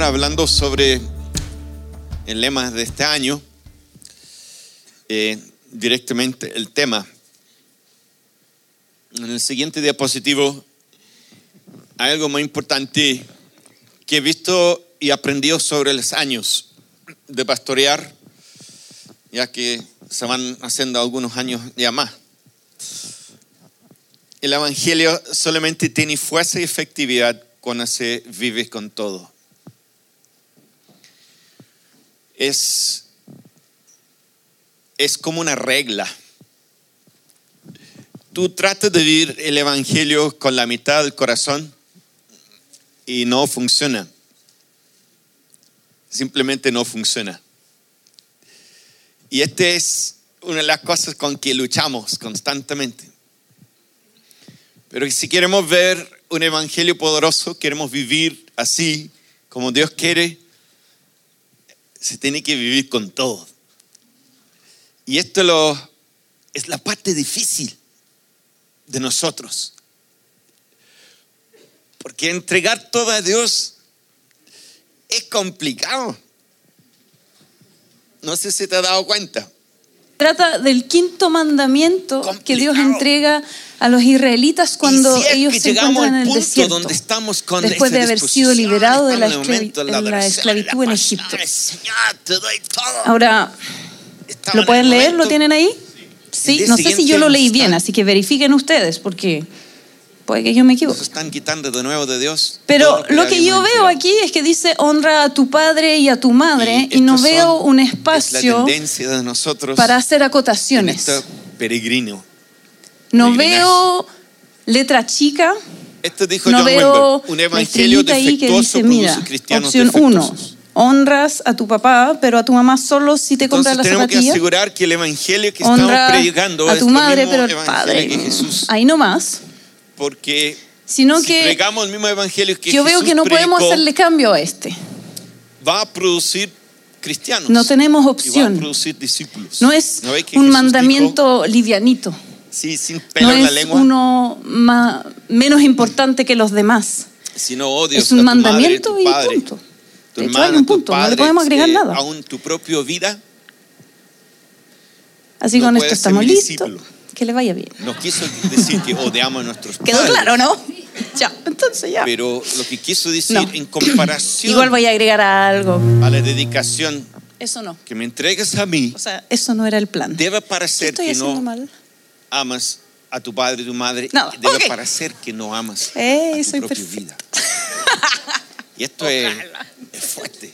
estar hablando sobre el lema de este año, eh, directamente el tema. En el siguiente diapositivo hay algo muy importante que he visto y aprendido sobre los años de pastorear, ya que se van haciendo algunos años ya más. El Evangelio solamente tiene fuerza y efectividad cuando se vive con todo. Es, es como una regla. Tú tratas de vivir el Evangelio con la mitad del corazón y no funciona. Simplemente no funciona. Y esta es una de las cosas con que luchamos constantemente. Pero si queremos ver un evangelio poderoso, queremos vivir así como Dios quiere, se tiene que vivir con todo. Y esto lo, es la parte difícil de nosotros. Porque entregar todo a Dios es complicado. No sé si te has dado cuenta. Trata del quinto mandamiento que Dios entrega a los israelitas cuando si ellos se encuentran en el desierto. donde estamos con después de haber sido liberados de la, en esclavitud en Egipto. Ahora, ¿lo en pueden leer? ¿Lo tienen ahí? Sí, no sé si yo lo leí bien, así que verifiquen ustedes porque puede que yo me equivoque. Nos están quitando de nuevo de Dios. Pero lo ya que yo veo aquí es que dice honra a tu padre y a tu madre y, Y no veo son- un Es la espacio de nosotros para hacer en acotaciones. este peregrino. No peregrinaje. veo letra chica, Esto dijo no John veo Wimber, un evangelio estrellita ahí que defectuoso dice, mira, cristianos opción 1, defectuosos. honras a tu papá, pero a tu mamá solo si te compras la tenemos que zapatilla. asegurar que el evangelio que Honra estamos predicando a es tu el madre, pero el padre. que Jesús. Ahí no más. Porque Sino si que predicamos el mismo evangelio que yo veo Jesús que no podemos predicó, hacerle cambio a este. va a producir cristianos. No tenemos y va a opción. producir discípulos. No es ¿No un Jesús mandamiento livianito. dijo, sí, sin pelo No en la es lengua, uno ma- menos importante que los demás. si no odias Es un a tu madre, mandamiento tu y padre, punto. tu De hecho, hay un tu punto, no le padre, podemos agregar eh, nada. Aún tu propia vida Así no con esto estamos listos. Que le vaya bien. no quiso decir que odiamos a nuestros ¿Quedó padres. claro, no? Ya, entonces ya. Pero lo que quiso decir No. en comparación Igual voy a agregar algo. a la dedicación Eso no. que me entregas a mí, O sea, eso no era el plan. debe ¿Qué parecer estoy que no mal? amas a tu padre y tu madre. No, debe ok. parecer que no amas Eh, a tu soy propia vida. Y esto es, es fuerte.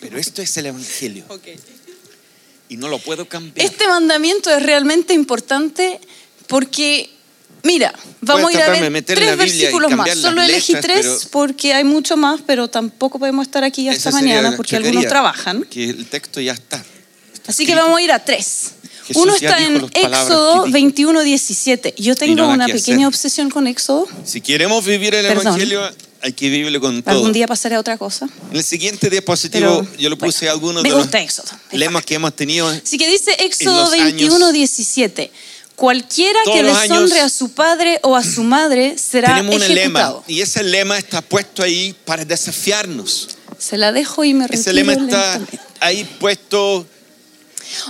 Pero esto es el Evangelio. Y no lo puedo cambiar. Este mandamiento es realmente importante porque, mira, vamos a ir a ver tres versículos más. Solo elegí letras, tres porque hay mucho más, pero tampoco podemos estar aquí hasta mañana porque algunos trabajan. Que el texto ya está. Está Así que vamos a ir a tres. Jesús Uno está en Éxodo que dijo. 21, 17. Yo tengo no una que pequeña hacer. obsesión con Éxodo. Si queremos vivir el Perdón. Evangelio, hay que vivirlo con todo. Algún día pasaré a otra cosa. En el siguiente diapositivo Pero, yo le puse bueno, algunos de los Éxodo. lemas que hemos tenido. Así que dice Éxodo los años- 21, 17. Cualquiera que deshonre a su padre o a su madre será Tenemos un lema ejecutado. y ese lema está puesto ahí para desafiarnos. Se la dejo y me retiro Ese lema está ahí puesto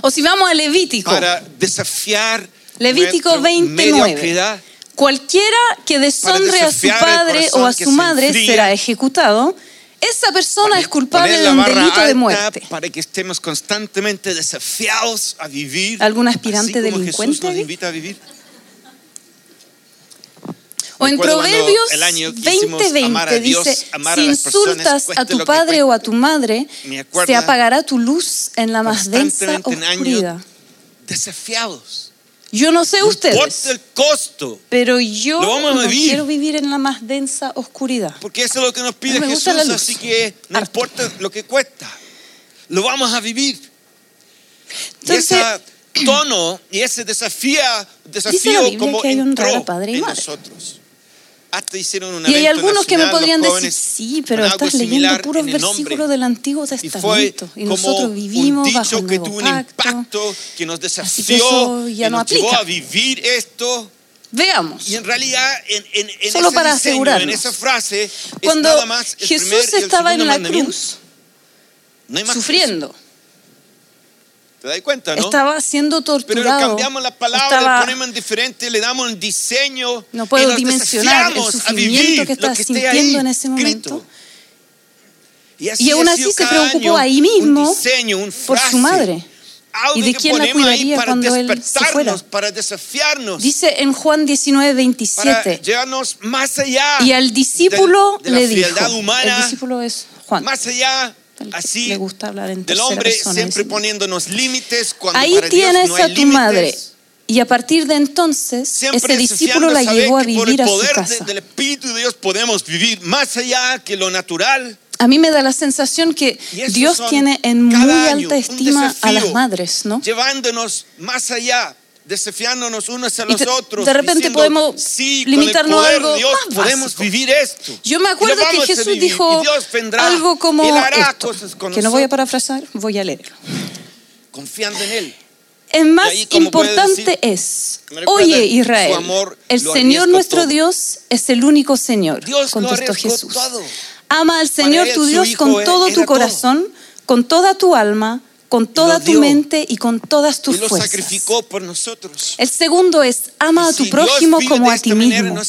O si vamos a Levítico. para desafiar Levítico nuestra 29. Cualquiera que deshonre a su padre o a su madre será ejecutado. Esa persona es culpable de un delito de muerte. Para que estemos constantemente desafiados a vivir. ¿Algún aspirante así como delincuente Jesús nos invita a vivir. O en Proverbios el año que hicimos 20:20 amar a Dios, dice, si insultas a tu padre cueste". o a tu madre, se apagará tu luz en la más densa oscuridad. desafiados. Yo no sé No importa ustedes, el costo. pero yo Lo vamos a no vivir. quiero vivir en la más densa oscuridad. Porque eso es lo que nos pide Jesús, la así que no Harto. importa lo que cuesta. Lo vamos a vivir. Entonces- y ese tono y ese desafío, desafío Biblia como que hay honrar a padre y en madre. nosotros. Hasta hicieron un Y hay algunos que me podrían decir, sí, pero estás leyendo puros versículos del Antiguo Y Testamento. Y, como nosotros vivimos un bajo dicho el que nuevo tuvo un pacto. impacto, que nos que desafió, eso ya que no nos llevó a vivir esto. Veamos. Y en realidad, en, en- en Solo ese para diseño, en esa frase, es Cuando nada más el Jesús primer y el estaba en la cruz, No que sufriendo, eso. ¿Te das cuenta, no? estaba siendo Pero torturado, cambiamos la palabra, estaba- le ponemos en diferente, le damos un diseño. no puedo y dimensionar el sufrimiento que lo que sintiendo en ese momento. Y, así Y aún así se preocupó ahí mismo un diseño, un por su frase, madre. ¿Y de quién la cuidaría para cuando él se fuera? Para desafiarnos, Dice en Juan 19, para 27, llevarnos más allá. y al discípulo de, de le dijo, humana, el discípulo es Juan, más allá, el así, le gusta hablar en del hombre persona, siempre dice. poniéndonos límites cuando Ahí para Dios tienes no hay a tu límites. madre. Y a partir de entonces, Siempre ese discípulo la llevó a por vivir el a su poder de- casa. del Espíritu de Dios podemos vivir más allá que lo natural. A mí me da la sensación que Dios tiene en muy alta estima a las madres, ¿no? Llevándonos más allá, desafiándonos unos a los otros. de repente diciendo, podemos sí, limitarnos a algo Dios más podemos básico. vivir esto. Yo me acuerdo que Jesús vivir, dijo algo como esto, que no voy a nosotros, parafrasar, voy a leerlo. confiando en Él. Es más ahí, importante decir, es, oye Israel, amor el Señor nuestro todo. Dios es el único Señor, Dios contestó Jesús. todo. Ama al Señor tu Dios con era todo tu todo. corazón, con toda tu alma, con toda tu mente y con todas Y tus lo fuerzas. sacrificó por nosotros. El segundo es ama Y a tu si prójimo como de a ti mismo.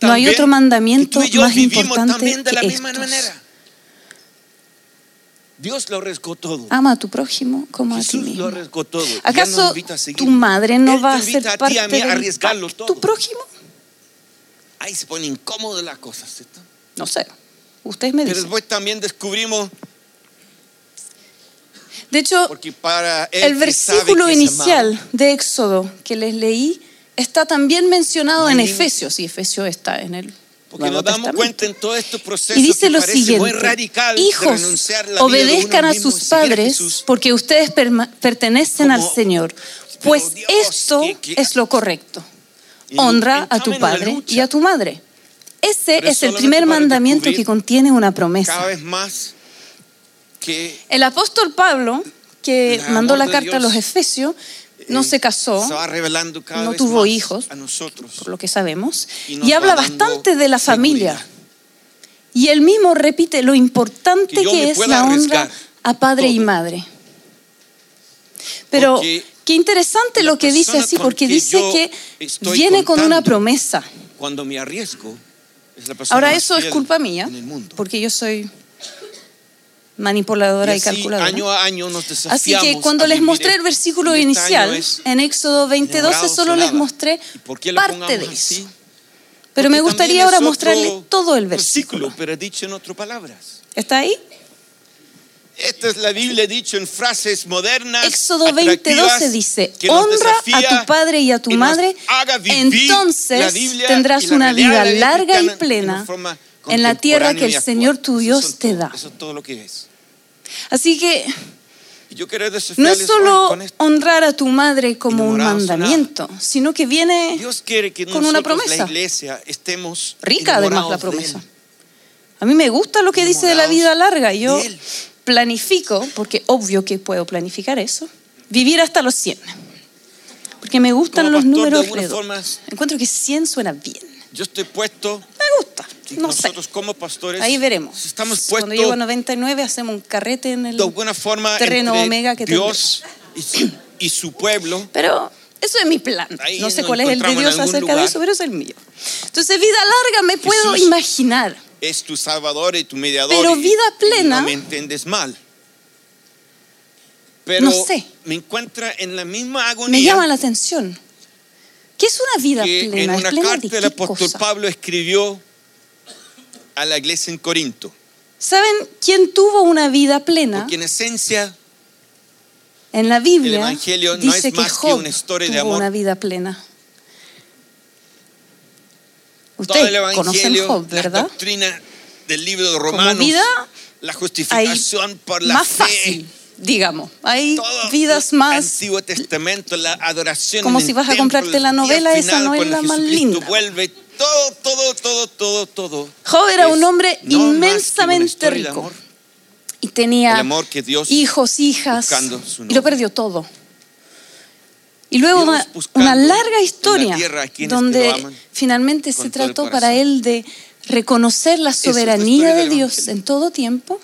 No hay otro mandamiento y yo más importante de la que misma estos. manera. Dios lo arriesgó todo. Ama a tu prójimo como a ti Jesús lo mismo. arriesgó todo. Y ¿Acaso tu madre no Él va a ser parte a pacto todo. prójimo? Ahí se pone incómodo las cosas. ¿cierto? No sé. Ustedes me Pero dicen. después también descubrimos, De hecho, para el versículo inicial de Éxodo que les leí está también mencionado en. Efesios, y Efesios está en el porque nos damos cuenta en todo este proceso Y dice que lo parece muy siguiente, radical hijos, la obedezcan a sus padres Jesús. porque ustedes pertenecen Como, al Señor, pues Dios, esto que- que- es lo correcto. Honra a tu padre y a tu madre. Ese es el primer mandamiento que contiene una promesa. Cada vez más El apóstol Pablo, que mandó la carta a los Efesios, no eh, se casó, se cada no tuvo hijos, a nosotros. por lo que sabemos, Y habla bastante de la familia. Y él mismo repite lo importante Que es la honra a padre y madre. Pero qué interesante lo que dice así, porque que dice que viene con una promesa. Cuando me arriesgo, Ahora eso es culpa mía, porque yo soy manipuladora y, y así, calculadora. año a año nos Así desafiamos que cuando les mostré el versículo Y inicial, en Éxodo 20:12, enamorado solo les mostré ¿Y parte de así? eso. Pero me Porque gustaría también ahora es otro mostrarle todo el versículo. pero dicho en otras palabras. ¿Está ahí? Esta es la Biblia dicho en frases modernas. Éxodo atractivas, 20:12 dice, honra a tu padre y a tu y madre, entonces tendrás y una vida larga y plena en la tierra que el Señor tu Dios te da. Eso es todo lo que es. Así que no es solo honrar a tu madre como un mandamiento, sino que viene Dios quiere que con una promesa. la iglesia, estemos rica además la promesa. A mí me gusta lo que dice de la vida larga. Yo planifico, porque obvio que puedo planificar eso, vivir hasta los 100. Porque me gustan los números redondos. Encuentro que 100 suena bien. Yo estoy puesto, Me No sé. nosotros como pastores, Ahí veremos. estamos Cuando puestos llego a 99 hacemos un carrete en el... de alguna forma terreno omega que Dios y su, y su pueblo. Pero eso es mi plan. Ahí no sé cuál es el de Dios acerca de lugar. eso, pero es el mío. Entonces, vida larga me puedo Jesús imaginar. Es tu salvador y tu mediador. Pero y- vida plena- no me entiendes mal. Pero No sé. me encuentra en la misma Me agonía llama la atención. ¿Qué es una vida plena? en ¿Es una plena carta de qué apóstol cosa? Pablo escribió a la iglesia en Corinto. ¿Saben quién tuvo una vida plena? Porque en esencia En la Biblia El Evangelio no dice es más que que Job una historia de tuvo amor. una vida plena. todo el Ustedes conocen Evangelio, Job, la ¿verdad? doctrina del libro de Como Romanos, vida la justificación por la más fe, fácil, digamos. Hay todo vidas el más Antiguo Testamento, la adoración. Como si vas a comprarte la novela, esa final, no es cuando la más Jesucristo linda. vuelve, todo, todo, todo, todo, todo. Job era un hombre no inmensamente rico. y tenía amor que Dios hijos, hijas, y lo perdió todo. Y luego una, una larga la historia tierra a quienes que donde finalmente se trató para él de reconocer la la soberanía de Dios en todo tiempo.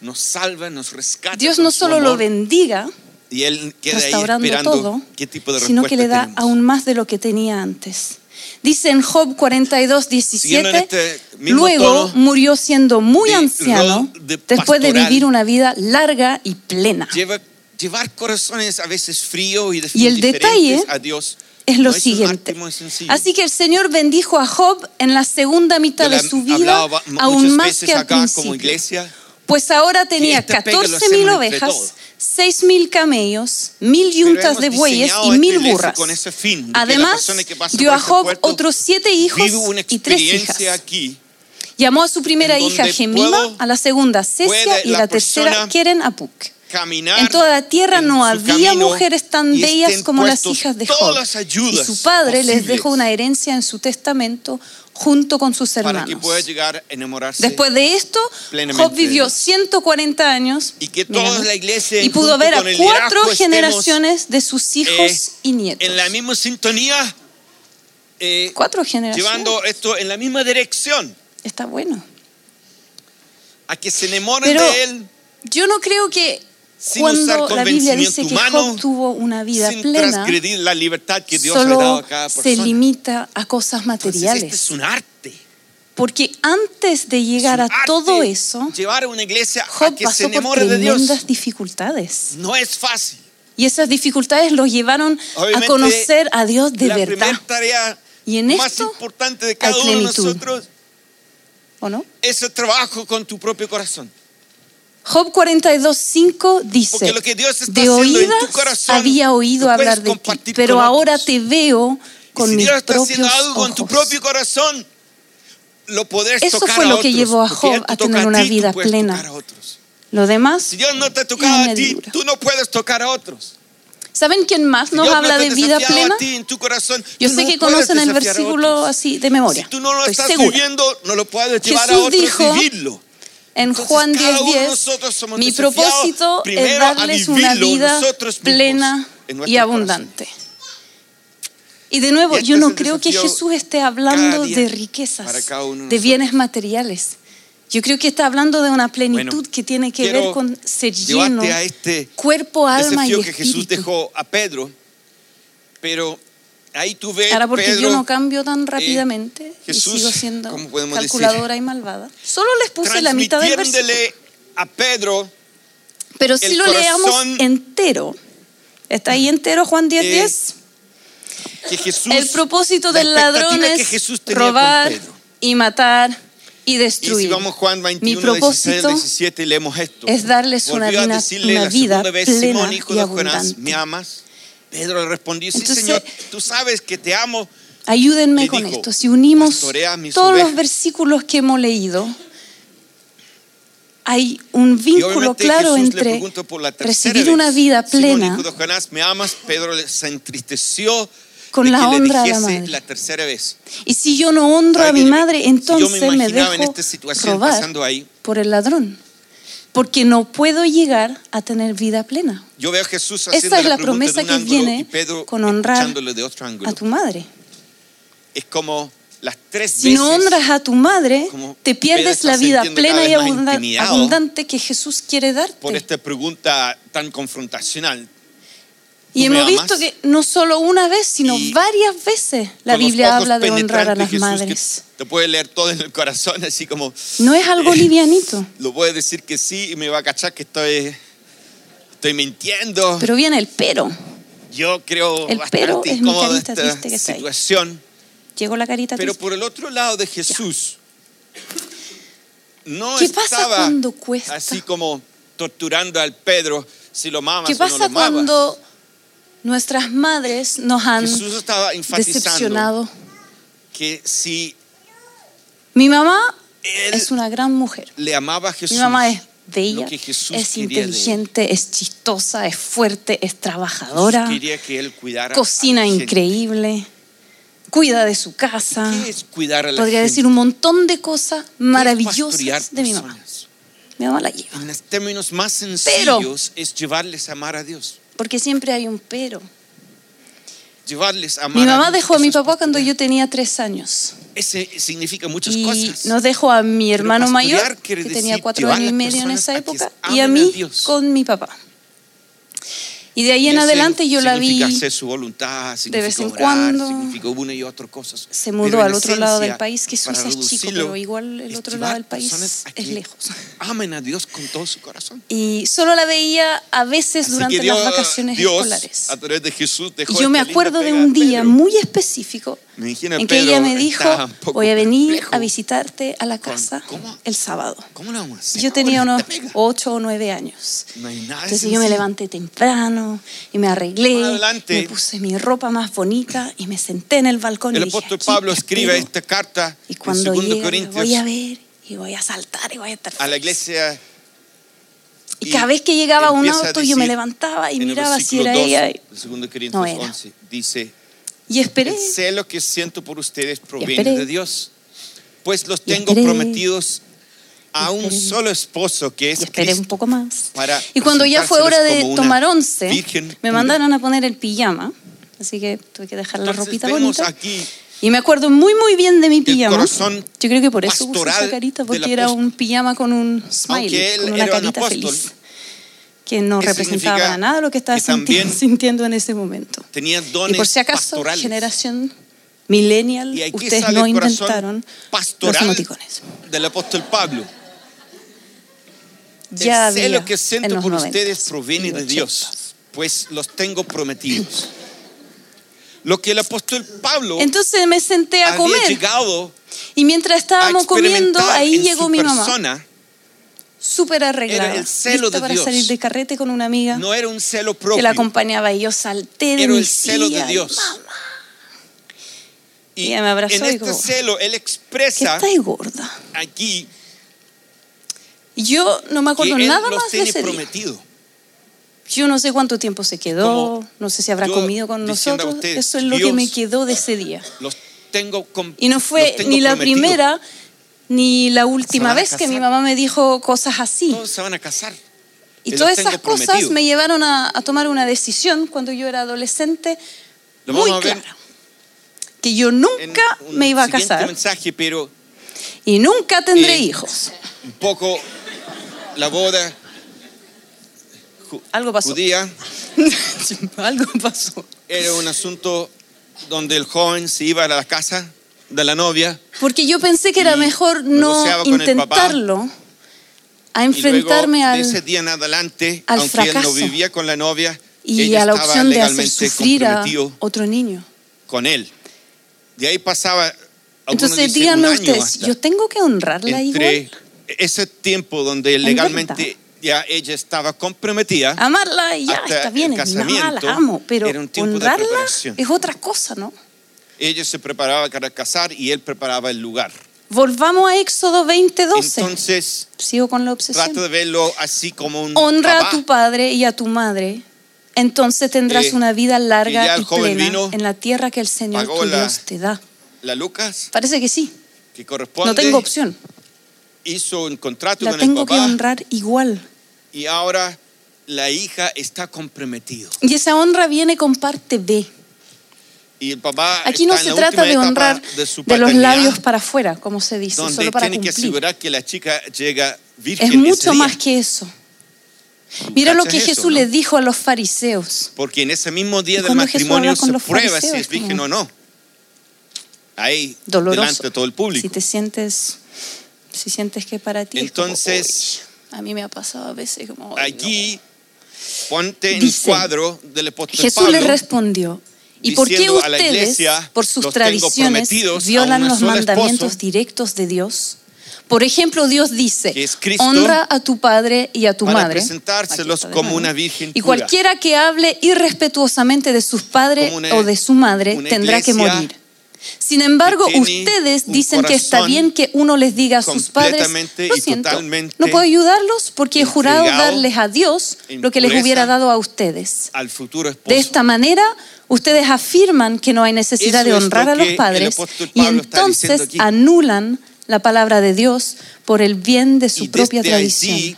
Nos salva, nos rescata. Dios no solo lo bendiga, y Él queda ahí restaurando esperando todo, qué tipo de sino que le da respuesta aún tenemos. más de lo que tenía antes. Dice en Job 42, Siguiendo en 17, este luego tono murió siendo muy de anciano de después de vivir una vida larga y plena. Lleva- llevar corazones a veces fríos y, Y el detalle a Dios Es lo no es siguiente. sencillo. Así que el Señor bendijo a Job en la segunda mitad de su vida, aún más que al principio. iglesia. Pues ahora tenía este pega lo 14 mil hacemos entre ovejas, 6 mil camellos, mil yuntas de bueyes y mil iglesia burras. con ese fin, Además, dio a ese Job puerto otros siete hijos y tres hijas. aquí Llamó a su primera hija Gemima, a la segunda puede y a la la tercera Keren Apuk. Caminar En toda la tierra no había mujeres tan bellas como las hijas de Job. Y su padre les dejó una herencia en su testamento junto con sus para hermanos. que pueda llegar a enamorarse Después de esto, Job vivió Dios. 140 años y que mira, toda ¿no? la iglesia y pudo ver a cuatro generaciones de sus hijos eh, y nietos. en la misma sintonía eh, Cuatro generaciones. llevando esto en la misma dirección Está bueno. a que se enamoren Pero de él yo no creo que sin usar cuando la Biblia dice que humano, Job tuvo una vida sin plena, transgredir la libertad que Dios le ha dado solo a cada se persona. limita a cosas Entonces, materiales. este es un arte. Porque antes de llegar a todo eso, llevar a una iglesia a Job que se pasó por enamore de Dios tremendas dificultades. no es fácil. Y esas dificultades los llevaron a Obviamente, conocer a Dios de la verdad. tarea Y en más esto importante de hay cada uno de nosotros ¿O no? es el trabajo con tu propio corazón. Job 42.5 dice, Porque lo que Dios está de en oídas tu corazón, había oído hablar de ti, pero ahora otros. te veo Y con si mis Dios está propios haciendo algo con tu ojos. propio corazón, lo Eso tocar fue a lo que llevó a Job a tener una ti, vida plena. Lo demás, Si Dios no te ha tocado a ti, añadidura. tú no puedes tocar a otros. ¿saben quién más nos Dios habla no de vida plena? a ti en tu corazón, Yo sé no que conocen el versículo así de memoria. Si tú no lo Estoy estás segura. viviendo, no lo puedes llevar a Jesús otros dijo vivirlo. En Entonces, Juan cada uno de 10:10, nosotros somos mi desafiados propósito es darles una vida plena y abundante. Y de nuevo, Y este yo no creo que Jesús esté hablando de riquezas, de bienes materiales. Yo creo que está hablando de una plenitud Bueno, que tiene que ver con ser lleno, a este cuerpo, alma y desafío que Jesús espíritu. dejó a Pedro, pero ahí tú ves Ahora, porque Pedro, yo no cambio tan rápidamente Jesús, y sigo siendo ¿cómo podemos calculadora y malvada, solo les puse la mitad del versículo. a Pedro Pero si lo leamos entero, está ahí entero Juan 10:10. Eh, 10. que Jesús El propósito la del ladrón expectativa que es Jesús robar y matar y Y destruir. si vamos a Juan 21, Mi propósito 16, 17 y leemos esto. es darles una Volvió vida- una la plena Simón, hijo y de abundante. ¿me amas? Pedro le respondió, sí, Entonces, Señor, tú sabes que te amo. Ayúdenme Le con dijo, esto. Si unimos "Pastorea mis todos los ovejas". versículos que hemos leído, hay un vínculo claro Jesús entre recibir vez, una vida plena hijo de Jonás, ¿me amas? Pedro se entristeció con de la honra a la madre. la tercera vez. y si yo no honro a ¿Sabe mi madre, Si yo entonces me me imaginaba en dejo esta situación robar pasando ahí, por el ladrón. Porque no puedo llegar a tener vida plena. yo veo a Jesús Esa haciendo es la pregunta promesa que viene con honrar de otro. A tu madre. Es como las tres Si veces no honras a tu madre, te pierdes la vida plena y abundante que Jesús quiere darte. por esta pregunta tan confrontacional. Y ¿Tú me hemos amas? visto que no solo una vez, sino Y varias veces la Biblia habla de honrar a las Jesús madres. Te puede leer todo en el corazón, así como No es algo Eh, livianito, lo puede decir que sí y me va a cachar que estoy, estoy mintiendo. pero viene el pero. Yo creo el pero es mi carita esta triste que está ahí. situación. Llegó la carita Pero triste. por el otro lado de Jesús, no ¿Qué pasa estaba cuando cuesta? así como torturando al Pedro si lo mamas ¿Qué o no pasa lo cuando nuestras madres nos han Jesús estaba enfatizando decepcionado? que si Mi mamá es una gran mujer. le amaba a Jesús, Mi mamá es bella, que Jesús es inteligente, es chistosa, es fuerte, es trabajadora, que él cocina increíble, cuida de su casa. ¿Qué es cuidar a la Podría gente? decir un montón de cosas ¿Qué es maravillosas de mi mamá. Mi mamá la lleva. En los términos más sencillos es llevarles a amar a Dios. Porque siempre hay un pero. llevarles a Mi mamá dejó a mi papá cuando yo tenía tres años. Ese significa muchas Y cosas. nos dejó a mi hermano mayor, que tenía cuatro años y medio en esa a época, y a a mí Dios. con mi papá. Y de ahí en adelante yo la vi, hacer su voluntad, significa vez en orar, cuando. significa una y otra cosas. se mudó al otro lado del país, que Suiza es chico, pero igual el otro lado del país es lejos. Amen a Dios con todo su corazón. Y solo la veía a veces Así durante Dios, las vacaciones Dios, escolares. a través de Jesús dejó Y yo me linda acuerdo de un día muy específico en que ella me dijo, voy a venir a visitarte a la casa ¿cómo? el sábado. ¿Cómo lo vamos? Yo tenía unos esta pega? ocho o nueve años. No Entonces sencillo. yo me levanté temprano y me arreglé, me puse mi ropa más bonita y me senté en el balcón El y apóstol "Aquí Pablo escribe espero". esta carta y en cuando 2 llegue Corintios voy a ver y voy a saltar y voy a estar a la feliz". iglesia Y cada vez que llegaba un auto yo me levantaba y miraba si era 2 ella y, de 2 Corintios No era. 11 dice y esperé. el celo que siento por ustedes proviene de Dios pues los tengo prometidos a un solo esposo que es Y esperé un Cristo poco más. Y cuando ya fue hora de tomar once, me mandaron a poner el pijama. Así que tuve que dejar la Entonces ropita bonita. aquí Y me acuerdo muy, muy bien de mi pijama. Yo creo que por eso pastoral esa carita, porque era un pijama con un smile, con una era un carita apóstol, feliz. Que no representaba nada lo que estaba que sintiendo, sintiendo en ese momento. tenía Y dones por si acaso, pastorales generación millennial, y ustedes no inventaron los emoticones. del apóstol Pablo Ya el celo que en siento por 90s ustedes proviene de 80s. Dios, pues los tengo prometidos. Lo que el apóstol Pablo Entonces me senté a comer. llegado Y mientras estábamos comiendo, ahí llegó mi mamá, persona súper arreglada, era el celo lista de para Dios. salir de carrete con una amiga no era un celo que propio, la acompañaba y yo salté de era mi el celo de silla, Dios. "Mamá, Y ella me abrazó en y este celo él que expresa estáis gorda. aquí Y yo no me que acuerdo él nada los más de tiene ese día. prometido. Yo no sé cuánto tiempo se quedó, Como no sé si habrá yo comido con diciendo a nosotros. ustedes, Eso es lo que Dios me quedó de ese día. Los tengo com- Y no los fue tengo ni la prometido. primera ni la última vez que mi mamá me dijo cosas así. Todos se van a casar. Y todas esas cosas prometido. me llevaron a, a tomar una decisión cuando yo era adolescente Lo muy clara. Que yo nunca un me iba a casar mensaje, pero y nunca tendré Eh, hijos. un poco la boda Algo pasó. judía Algo pasó. era un asunto donde el joven se iba a la casa de la novia Porque yo pensé que era Y mejor no intentarlo a y enfrentarme luego al, de ese día en adelante, al aunque él no fracaso. vivía con la novia, y ella a la opción de hacer sufrir a otro niño. con él. De ahí pasaba, Entonces díganme ustedes, yo tengo que honrarla entre igual, ese tiempo donde En legalmente ya ella estaba comprometida, amarla y ya está bien, casamiento la amo, pero honrarla es otra cosa, ¿no? Ella se preparaba para casar y él preparaba el lugar. Volvamos a Éxodo 20:12. Entonces, Sigo con la obsesión. trata de verlo así como un Honra papá. a tu padre y a tu madre. Entonces tendrás Eh, una vida y larga y joven plena vino, en la tierra que el Señor tu la- Dios te da. La Lucas, Parece que sí. que corresponde, No tengo opción. hizo un contrato La con el tengo que papá honrar igual. y ahora la hija está comprometido. Y esa honra viene con parte B. Y el papá Aquí no se trata de honrar de, de los labios para afuera, como se dice, solo para tiene que cumplir. asegurar que la chica llega virgen Es mucho más que eso. Mira lo que eso, Jesús no? les dijo a los fariseos. Porque en ese mismo día del matrimonio se prueba si es virgen como o no. Ahí, Doloroso. delante de todo el público. Si te sientes, si sientes que para ti. es como, Entonces, "Uy". a mí me ha pasado a veces como. "Ay, Allí, ponte en el cuadro del no". apóstol Jesús Pablo. les respondió. ¿Y por qué diciendo a la ustedes, iglesia, por sus "Los tengo tradiciones, violan los mandamientos esposo"? directos de Dios? Por ejemplo, Dios dice, Cristo, honra a tu padre y a tu para madre. presentárselos como una virgen Y pura. cualquiera que hable irrespetuosamente de sus padres una- o de su madre tendrá que morir. Sin embargo, ustedes dicen que está bien que uno les diga a sus padres, lo siento, no puedo ayudarlos porque he jurado darles a Dios lo que les hubiera dado a ustedes. al futuro esposo. De esta manera, ustedes afirman que no hay necesidad Eso de honrar lo a los padres y entonces anulan la palabra de Dios por el bien de su y propia tradición. allí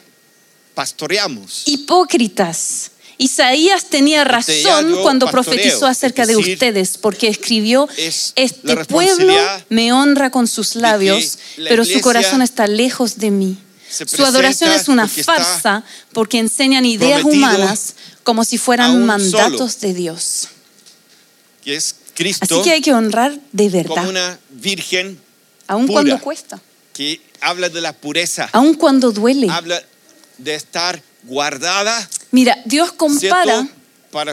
pastoreamos. Hipócritas. Isaías tenía razón cuando profetizó acerca de ustedes, porque escribió, este pueblo me honra con sus labios, la pero su corazón está lejos de mí. Su adoración es una farsa porque enseñan ideas humanas como si fueran mandatos de Dios. que es Así que hay que honrar de como verdad, una virgen aun cuando cuesta, que habla de la pureza, aun cuando duele. habla de estar guardada Mira, Dios compara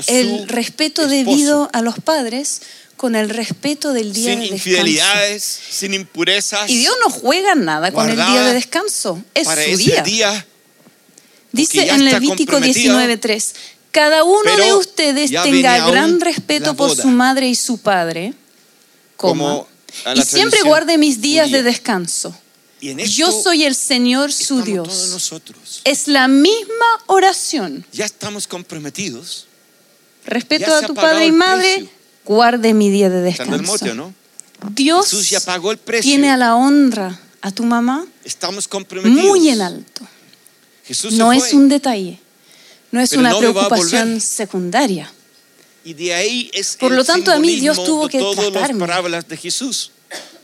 el respeto esposo, debido a los padres con el respeto del día sin de descanso. infidelidades, sin impurezas. Y Dios no juega nada con el día de descanso, es para su ese día. día, Dice en Levítico comprometido, 19:3, cada uno de ustedes tenga gran respeto por su madre y su padre, Como y siempre guarde mis días judía. de descanso. Y en esto Yo soy el Señor su Dios. todos nosotros. Es la misma oración. Ya estamos comprometidos. Respeto a tu padre y madre, precio. guarde mi día de Está en el descanso. mote, ¿no? Dios Jesús ya pagó el precio. tiene a la honra a tu mamá Estamos comprometidos. muy en alto. Jesús No es un detalle, no es Pero una no preocupación secundaria. Y de ahí es Por lo tanto, a mí Dios tuvo que todas las tratarme. parábolas de Jesús.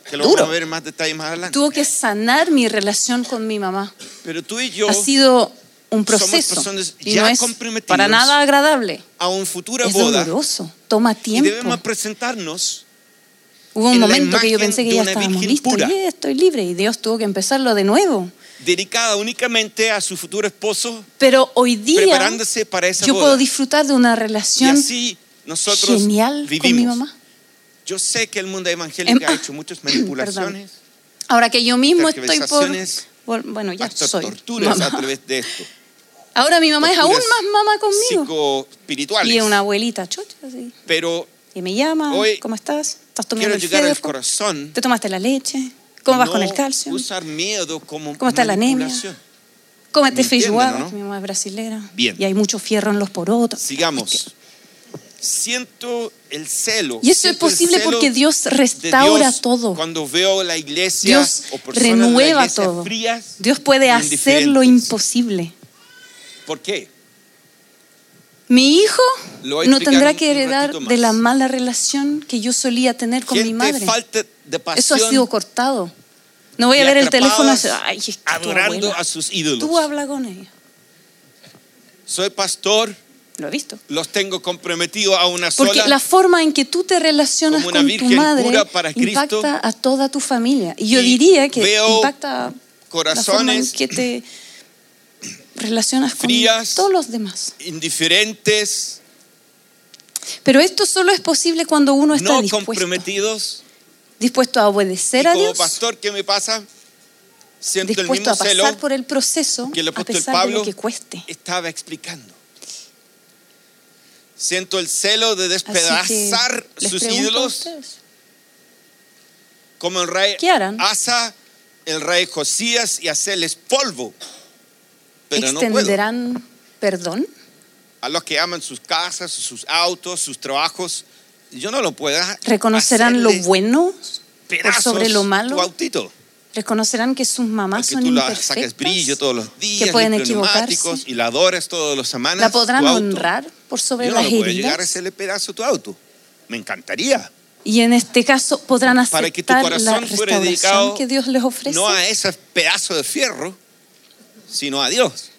Que lo Duro. vamos a ver más detalle más adelante. Tuvo que sanar mi relación con mi mamá. Pero tú y yo, Ha sido un somos proceso personas y ya no es comprometidos para nada agradable. a futura Es boda, doloroso, toma y tiempo. debemos presentarnos Hubo un momento que yo pensé que ya estábamos listos. pura. Y estoy libre y Dios tuvo que empezarlo de nuevo. dedicada únicamente a su futuro esposo, Pero hoy día preparándose para esa yo boda. puedo disfrutar de una y relación así nosotros genial vivimos. con mi mamá. Yo sé que el mundo evangélico Em- ha hecho muchas manipulaciones, Ahora que yo mismo estoy por... por- Bueno, ya hasta soy torturas mamá. a través de esto. Ahora mi mamá es aún torturas más mamá conmigo. psicoespirituales. Y una abuelita chocha. Pero Y me llama, Hoy ¿cómo estás? ¿Estás tomando el llegar al corazón. ¿Te tomaste la leche? ¿Cómo vas no con el calcio? usar miedo como ¿Cómo está la anemia? Cómete ¿Me entienden, feijoada, no? mi mamá es brasilera. Bien. Y hay mucho fierro en los porotos. Sigamos. Siento el celo. Y eso es posible porque Dios restaura Dios todo. Cuando veo la iglesia Dios o renueva iglesia todo. frías Dios puede e hacer lo imposible. ¿Por qué? Mi hijo no tendrá que heredar de la mala relación que yo solía tener con mi madre. falta de pasión Eso ha sido cortado. No voy a ver el teléfono y atrapadas decir, ay, es que tu adorando abuela". a sus ídolos. Tú habla con ella. Soy pastor, Lo he visto. los tengo comprometidos a una Porque sola. la forma en que tú te relacionas Como una con tu madre pura para Cristo. impacta a toda tu familia. Y yo Y diría que veo impacta la forma en corazones que te relacionas con frías, todos los demás. indiferentes, Pero esto solo es posible cuando uno está no dispuesto, comprometidos. dispuesto a Y obedecer a como Dios, pastor, ¿qué me pasa? Siento el dispuesto mismo a celo pasar por el proceso que el a apóstol pesar de Pablo lo que cueste. estaba explicando. Siento el celo de despedazar sus ídolos como el rey. Asa, el rey Josías y hacerles polvo. Pero no puedo. ¿Extenderán perdón? A los que aman sus casas, sus autos, sus trabajos, yo no lo puedo. ¿Reconocerán lo bueno por sobre lo Tu malo? autito. ¿Reconocerán que sus mamás que son tú la imperfectas? sacas brillo todos los días, que pueden equivocarse? y la adoras todas las semanas. ¿La podrán honrar por sobre Yo no las puedo llegar a hacerle pedazo tu auto. Me encantaría. Y en este caso podrán Para que tu aceptar la corazón fuera dedicado que Dios les ofrece. no a ese pedazo de fierro, sino a Dios.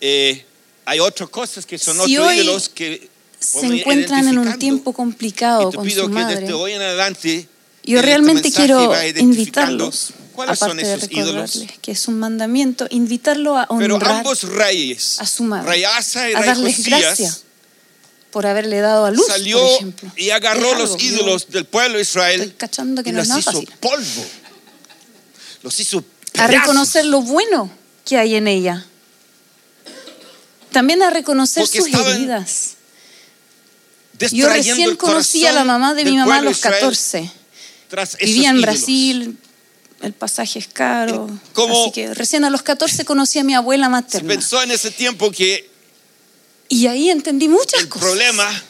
Eh, hay otras cosas que son Si otros ídolos que se encuentran en un tiempo complicado y te con pido su que madre. desde hoy en adelante Yo este realmente quiero invitarlos, cuáles son aparte de esos ídolos. recordarles que es un mandamiento, invitarlo a Pero honrar ambos reyes, a su madre, y a darles Josías, gracia por haberle dado a luz, salió por ejemplo. y agarró los algo, yo ídolos del pueblo de Israel y no los hizo fácil. polvo. Los hizo A pedazos. reconocer lo bueno que hay en ella. También a reconocer Porque sus heridas. Yo recién conocí a la mamá de mi mamá a de los Israel 14. Tras esos Vivía en ídolos. Brasil, el pasaje es caro. ¿Cómo? Así que recién a los 14 conocí a mi abuela Se materna. pensó en ese tiempo que Y ahí entendí muchas el cosas. problema,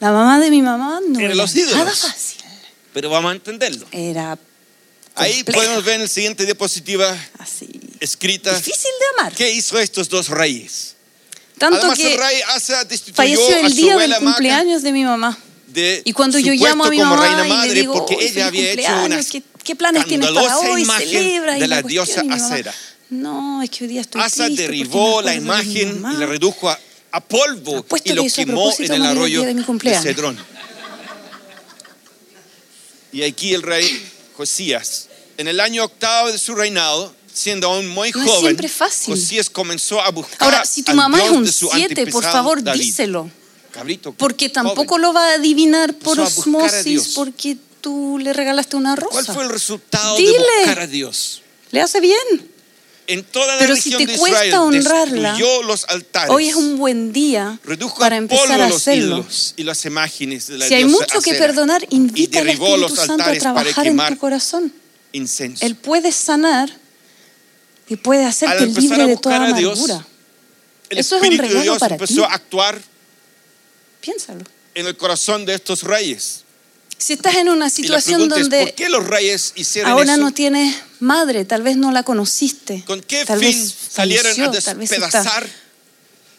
La mamá de mi mamá no Era los ídolos. nada fácil. pero vamos a entenderlo. Era Ahí podemos ver en la siguiente diapositiva así escrita difícil de amar. qué hizo estos dos reyes. Tanto Además, que el rey Asa destituyó falleció a el su día del abuela Maca cumpleaños de mi mamá. De Y cuando su yo llamo a mi mamá reina y madre le digo, porque "Oye, ella había hecho una ¿qué, qué planes tienes para hoy? Celebra y de la cuestión", diosa y Acera. No, es que hoy día estoy Asa triste derribó la imagen mamá". y la redujo a, a polvo Apuesto y lo que quemó en el arroyo de mi de. Cedrón. Y aquí el rey Josías, en el año octavo de su reinado, siendo aún muy No joven. Josías comenzó a buscar Ahora, si tu al mamá es un 7, por favor, David. díselo. Cabrito, Porque tampoco joven. lo va a adivinar por Empezó osmosis porque tú le regalaste una rosa. ¿Cuál fue el resultado Dile. de buscar a Dios? Le hace bien. En toda la Pero si te de cuesta Israel honrarla, los altares. Hoy es un buen día para empezar a hacerlo. y las imágenes de la Si hay mucho que Acera, perdonar, y invita al Espíritu Santo a trabajar en tu corazón. incenso. Él puede sanar y puede hacerte libre de toda a Dios, amargura. el eso es un Espíritu de regalo Dios para empezó ti. a actuar Piénsalo. en el corazón de estos reyes. Si estás en una situación pregunta es, ¿por donde qué los reyes hicieron ahora eso? no tienes madre, tal vez no la conociste, ¿Con qué tal fin vez salieron a falleció, está despedazar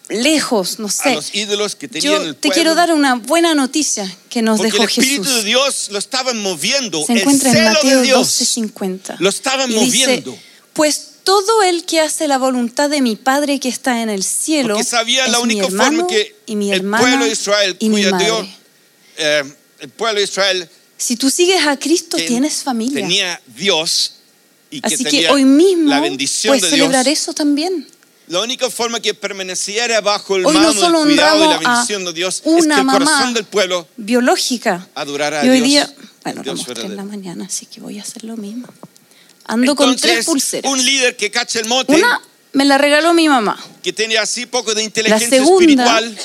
lejos, no a sé. los ídolos que tenían Yo el te quiero dar una buena noticia que nos Porque dejó el Espíritu Jesús. de Dios lo estaban moviendo. Se el encuentra en celo Mateo de Dios 12:50. lo estaban Y dice, moviendo. pues todo el que hace la voluntad de mi Padre que está en el cielo Porque sabía es la mi única hermano forma que y mi el pueblo de Israel, y mi madre. Dios, eh, el pueblo de Israel Si tú sigues a Cristo, ten- tienes familia. tenía Dios y que Así que tenía hoy mismo la bendición puedes de celebrar Dios. eso también. La única forma que permaneciera bajo el Hoy no mano solo del cuidado y la bendición de Dios es que el corazón del pueblo Biológica. adorara a Y hoy Dios. día, bueno, Dios mostré en la mañana, así que voy a hacer lo mismo. Ando con Entonces, tres pulseras. un líder que cacha el mote, Una me la regaló mi mamá. que tiene así poco de La inteligencia segunda espiritual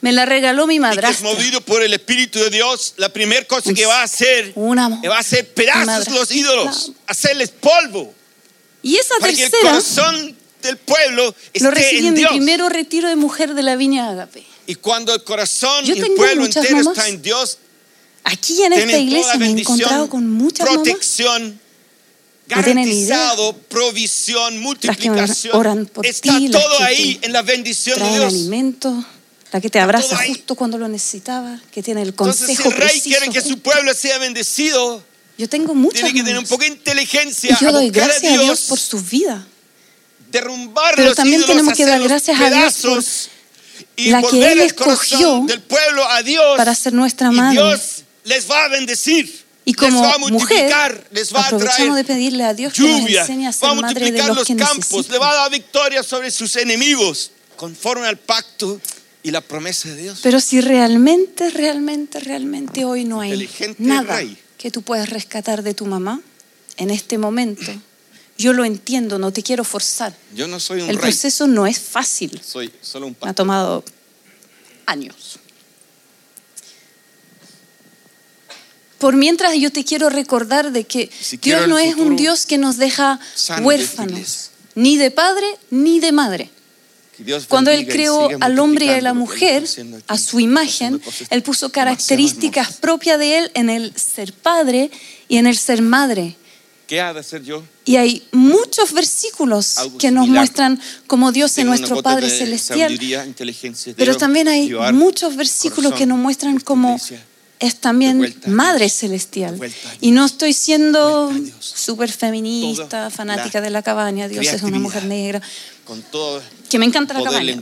me la regaló mi y que es madrastra. movido por el Espíritu de Dios, la primera cosa que va a hacer Un amor. es va a hacer pedazos madrastra. los ídolos, hacerles polvo, Y esa para que el tercera corazón del pueblo lo esté recibí en en mi Dios. primero retiro de mujer de la Viña Agape. Y cuando el corazón y el pueblo entero mamás. está en Dios, Aquí en esta iglesia me he encontrado con muchas mamás protección, No tienen garantizado, provisión, que multiplicación. oran por está ti, todo ahí en la bendición de Dios. alimento, la que te abraza ahí. justo cuando lo necesitaba, que tiene el Entonces, si consejo el rey preciso. quiere que su pueblo sea bendecido, Yo tengo muchas tiene que tener un poco de inteligencia Y yo doy buscar a gracias a Dios, Dios, por su vida. derrumbar Pero los también ídolos, tenemos que dar gracias a Dios por y la que Él escogió del pueblo a Dios. para ser nuestra y madre. Dios les va a bendecir. Y como les va a mujer, multiplicar, les va a aprovechamos de traer pedirle a Dios que nos lluvia, a va ser a madre de multiplicar los los campos, le va a dar victoria sobre sus enemigos, conforme al pacto y la promesa de Dios. Pero si realmente, realmente, realmente hoy no hay nada rey. que tú puedas rescatar de tu mamá en este momento, yo lo entiendo, no te quiero forzar. Yo no soy un El rey, proceso no es fácil, soy solo un me ha tomado años. Por mientras yo te quiero recordar de que Dios no es un Dios que nos deja huérfanos, ni de padre ni de madre. Cuando Él creó al hombre y a la mujer a su imagen, Él puso características propias de Él en el ser padre y en el ser madre. ¿Qué ha de hacer yo? Y hay muchos versículos que nos muestran como Dios es nuestro Padre celestial. Pero también hay muchos versículos que nos muestran iglesia es también vuelta Madre Celestial. vuelta Y no estoy siendo súper feminista, fanática la de la cabaña. Dios es una mujer negra. con todo Que me encanta la cabaña.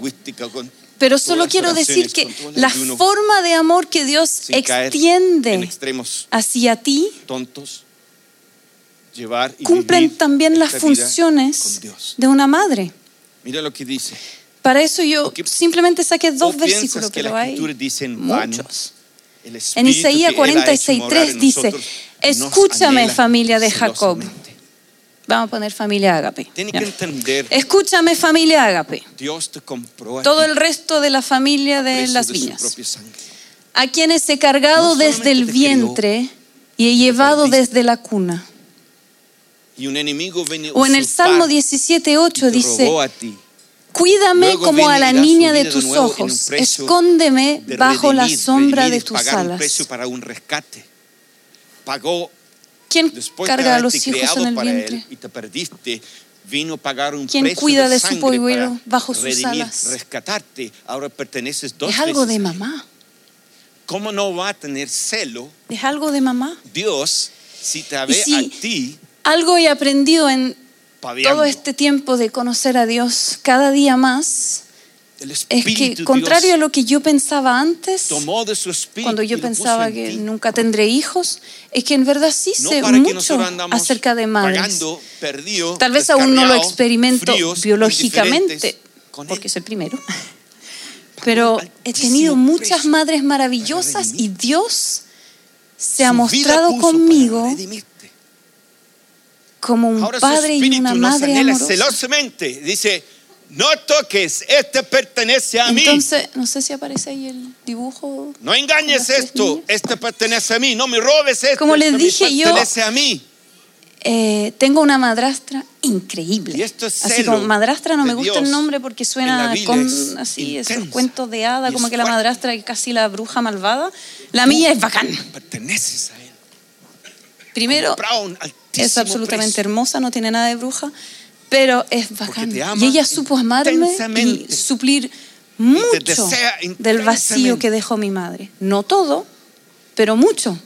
con Pero solo quiero decir que la forma de amor que Dios extiende hacia ti tontos, llevar y cumplen también las funciones de una madre. Mira lo que dice. Para eso yo ¿O qué- simplemente saqué dos ¿O piensas versículos, que pero hay escritura dice en vano? muchos. En Isaías que Él ha hecho 46, morar 3 en dice, nosotros nos escúchame familia de Jacob. Vamos a poner familia Ágape. Escúchame familia Ágape. Todo el resto de la familia de las viñas. A quienes he cargado desde el vientre y he llevado desde la cuna. O en el Salmo y 17.8 te dice. Cuídame Luego como a la niña de tus ojos, escóndeme de bajo la sombra Redimir de tus pagar un alas. precio para un rescate. Pagó ¿Quién carga a los hijos en el vientre? él y te perdiste. vino a pagar un ¿Quién precio cuida de, de su polluelo bajo sus redimir, alas? rescatarte. Ahora perteneces dos Es algo veces de mamá. ¿Cómo no va a tener celo Es algo de mamá. Dios si te ve si- a ti Algo he aprendido en? Todo este tiempo de conocer a Dios cada día más. El Es que, contrario a lo que yo pensaba antes, cuando yo pensaba en que nunca tendré hijos, es que en verdad sí sé mucho acerca de madres. Tal vez aún no lo experimento biológicamente, porque soy primero. Pero he tenido muchas madres maravillosas y. Dios se ha mostrado conmigo. Como un Ahora su padre y espíritu una nos madre anhela amorosa. celosamente. Dice, no toques, este pertenece a mí. Entonces, no sé si aparece ahí el dibujo. No engañes esto, este pertenece a mí. No me robes esto, Como les dije yo, pertenece a mí. Eh, tengo una madrastra increíble. Y esto es así como madrastra no me gusta el Dios nombre porque suena con así esos intensa cuentos de hada, y como que la madrastra es casi la bruja malvada. La mía es bacán. Perteneces a él. Primero, Comprado a un altísimo es absolutamente precio. hermosa, no tiene nada de bruja, pero es bacán. Y ella supo amarme y suplir mucho del vacío que dejó mi madre. No todo, pero mucho.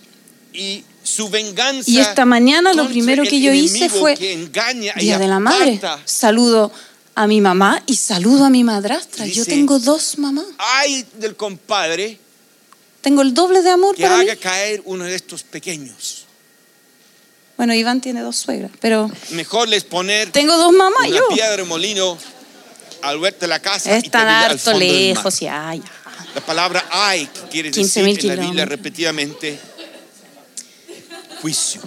Y su venganza. Y esta mañana lo primero que yo hice fue Día de la Madre. Saludo a mi mamá y saludo a mi madrastra. Yo tengo dos mamás. Ay del compadre Tengo el doble de amor que para mí. haga caer uno de estos pequeños. Bueno, Iván tiene dos suegras, pero Mejor les poner tengo dos mamás una yo. piedra de molino al verte la casa Están harto lejos y ay, La palabra ay, que quiere 15.000 decir en la Biblia repetidamente, juicio.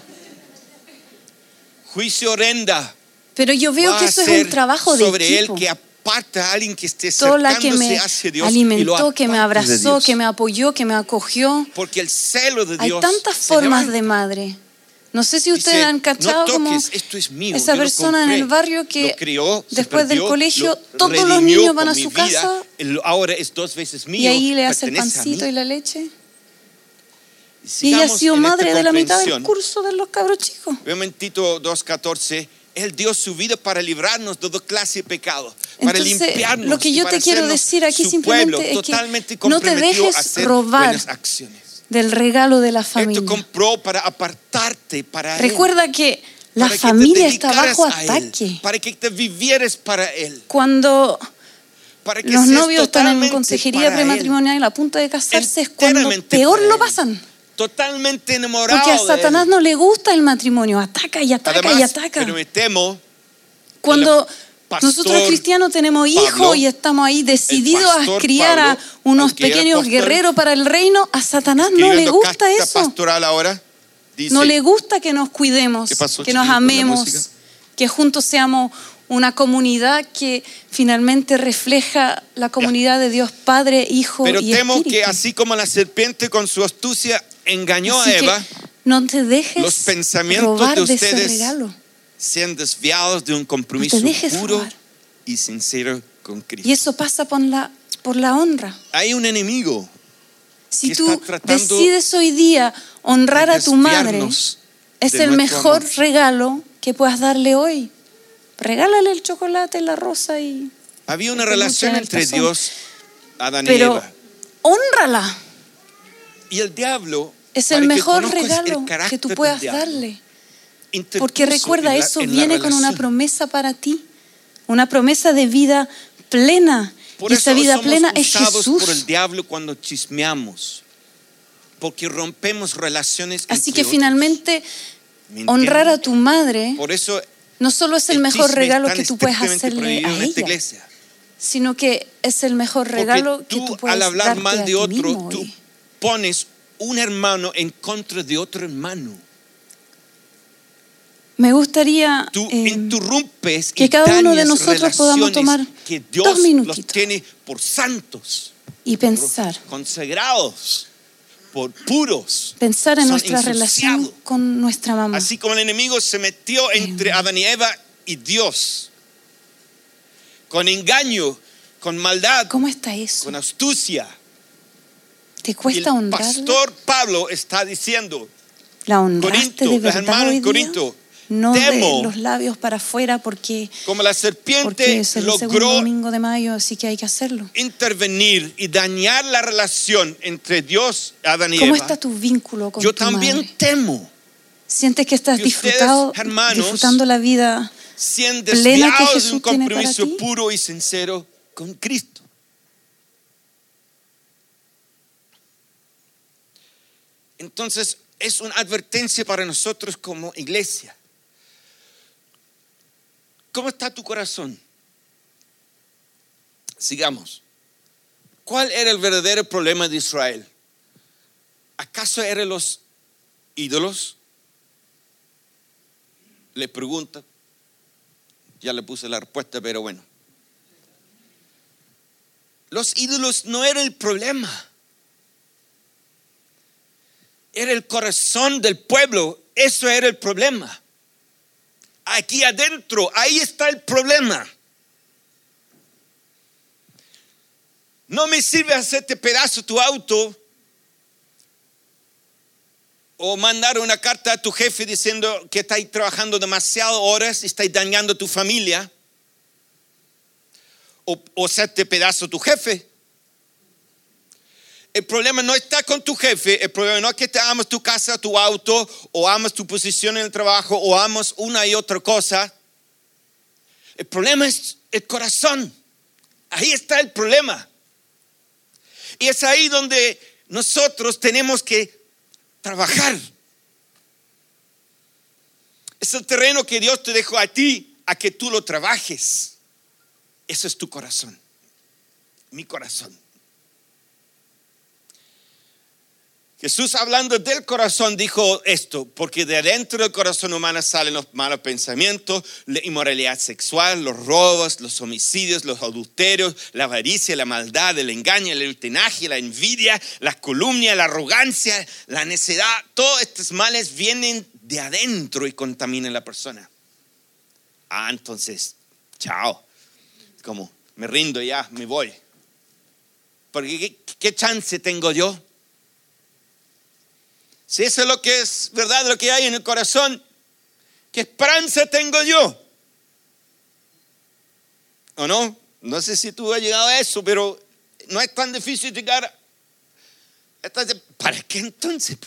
Juicio horrenda. Pero yo veo va que a eso es un trabajo de sobre equipo. él que aparta a alguien que esté Toda la que me hacia Dios alimentó, que me abrazó, que me apoyó, que me acogió. Porque el celo de Hay Dios tantas se formas levanta. de madre. No sé si Dice, ustedes han cachado no como toques, esto es mío, esa persona en compré, el barrio que crió, después del perdió, colegio lo todos los niños van a su vida, casa el- ahora es dos veces mío. y ahí le hace el pancito y la leche. Y ella ha sido en madre de la mitad del curso de los cabros chicos. Veamos en Tito 2.14. Él dio su vida para librarnos de toda clase de pecado, para Entonces, limpiarnos. lo que yo te quiero decir aquí simplemente pueblo, es que no te dejes robar acciones. Del regalo de la Él te familia. compró para apartarte para Él, Recuerda que la para que familia está dedicaras bajo a Él, ataque. para que te vivieras para Él, Cuando para que los novios están en consejería Él, prematrimonial a punto de casarse es cuando peor lo Él. pasan. totalmente enamorado Porque a de Satanás Él. no le gusta el matrimonio, ataca y ataca Además, y ataca. pero me temo Cuando pastor nosotros cristianos tenemos hijos Pablo, y estamos ahí decididos a criar a unos pequeños pastor, guerreros para el reino, a Satanás no le gusta eso. pastoral ahora, dice, No le gusta que nos cuidemos, ¿Qué pasó, que nos amemos, que juntos seamos una comunidad que finalmente refleja la comunidad de Dios Padre, Hijo pero y temo Espíritu. que así como la serpiente con su astucia engañó Así a Eva, no te dejes los pensamientos robar de de ese ustedes regalo. Sean desviados de un compromiso dejes puro robar. y sincero con Cristo. Y eso pasa por la, por la honra. Hay un enemigo Si que tú está decides hoy día honrar de a tu madre, es el mejor amor. regalo que puedas darle hoy. Regálale el chocolate, la rosa y... Había una relación el entre. Dios, Adán y Pero Eva. honrala. Y el diablo Es el mejor el regalo carácter que tú puedas darle. Porque recuerda, eso la viene con una promesa para ti. Una promesa de vida plena. Por y esa vida plena es Jesús. por el diablo cuando chismeamos. Porque rompemos relaciones Así que otros. finalmente ¿Me honrar a tu madre Por eso no solo es el, el mejor regalo que tú puedes hacerle a ella, iglesia. sino que es el mejor regalo que tú, tú puedes al hablar darte mal de otro, tú pones un hermano en contra de otro hermano. Me gustaría Tú eh, interrumpes que cada uno de nosotros podamos tomar que dos Dios los minutitos. tiene por santos, y pensar, consagrados, por puros. pensar en nuestra relación con nuestra mamá. Así como el enemigo se metió entre Adán y Eva y Dios, con engaño, con maldad, ¿Cómo está eso? con astucia. ¿Te cuesta el honrarla? pastor Pablo está diciendo, ¿La honraste Corinto, de los verdad hoy en día? Corinto, no Temo. de los labios para afuera porque, Como la serpiente es el segundo logró domingo de mayo, así que hay que hacerlo. intervenir y dañar la relación entre Dios, Adán y ¿Cómo Eva, está tu vínculo con yo tu también madre? temo. ¿Sientes que estás que ustedes, disfrutado, hermanos, disfrutando la vida? plena que desviados de Jesús un tiene para compromiso ti. puro y sincero con Cristo. Entonces, es una advertencia para nosotros como iglesia. ¿Cómo está tu corazón? Sigamos. ¿Cuál era el verdadero problema de Israel? ¿Acaso eran los ídolos? Le pregunta. Ya le puse la respuesta, pero bueno. Los ídolos no eran el problema. Era el corazón del pueblo. Eso era el problema. Aquí adentro, ahí está el problema. No me sirve hacerte pedazo tu auto o mandar una carta a tu jefe diciendo que estáis trabajando demasiadas horas y estáis dañando tu familia. O, o hacerte pedazo tu jefe. El problema no está con tu jefe, el problema no es que te amas tu casa, tu auto, o amas tu posición en el trabajo, o amas una y otra cosa. El problema es el corazón. Ahí está el problema. Y es ahí donde nosotros tenemos que trabajar. Es el terreno que Dios te dejó a ti, a que tú lo trabajes. Eso es tu corazón, mi corazón. Jesús hablando del corazón dijo esto, porque de adentro del corazón humano salen los malos pensamientos, la inmoralidad sexual, los robos, los homicidios, los adulterios, la avaricia, la maldad, el engaño, el ultinaje, la envidia, la calumnia, la arrogancia, la necedad. Todos estos males vienen de adentro y contaminan a la persona. Ah, entonces, chao. Como, me rindo ya, me voy. Porque ¿qué, qué chance tengo yo? Si eso es lo que es verdad, lo que hay en el corazón, ¿qué esperanza tengo yo? ¿O no? No sé si tú has llegado a eso, pero no es tan difícil llegar. ¿Para qué entonces?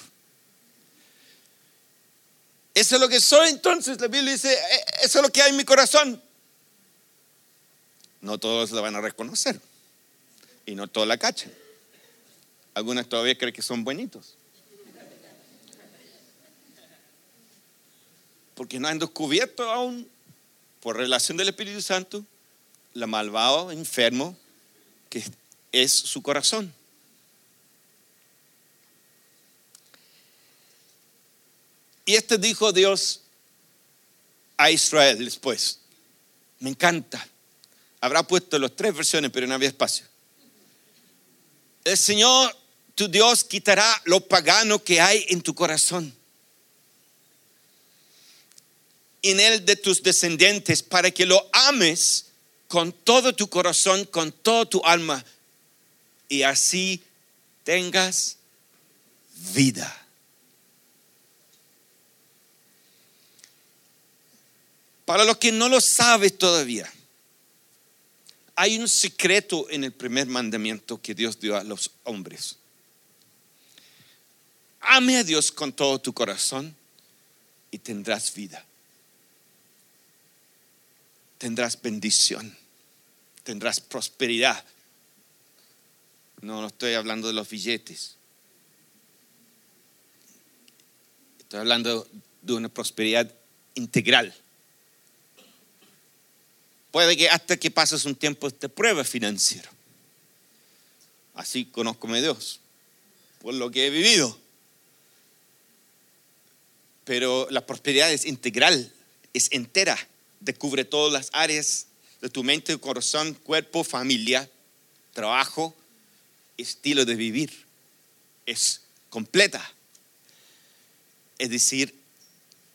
Eso es lo que soy entonces. La Biblia dice, "Eh, eso es lo que hay en mi corazón. No todos lo van a reconocer. Y no todos la cachan. Algunas todavía creen que son buenitos. Porque no han descubierto aún, por relación del Espíritu Santo, la malvado enfermo que es su corazón. Y este dijo Dios a Israel después. Me encanta. Habrá puesto las tres versiones, pero no había espacio. El Señor, tu Dios, quitará lo pagano que hay en tu corazón en él de tus descendientes para que lo ames con todo tu corazón, con toda tu alma y así tengas vida. Para los que no lo sabes todavía, hay un secreto en el primer mandamiento que Dios dio a los hombres. Ame a Dios con todo tu corazón y tendrás vida tendrás bendición, tendrás prosperidad. No, no estoy hablando de los billetes. Estoy hablando de una prosperidad integral. Puede que hasta que pases un tiempo de prueba financiero. Así conozco a Dios, por lo que he vivido. Pero la prosperidad es integral, es entera descubre todas las áreas de tu mente, corazón, cuerpo, familia, trabajo, estilo de vivir. Es completa. Es decir,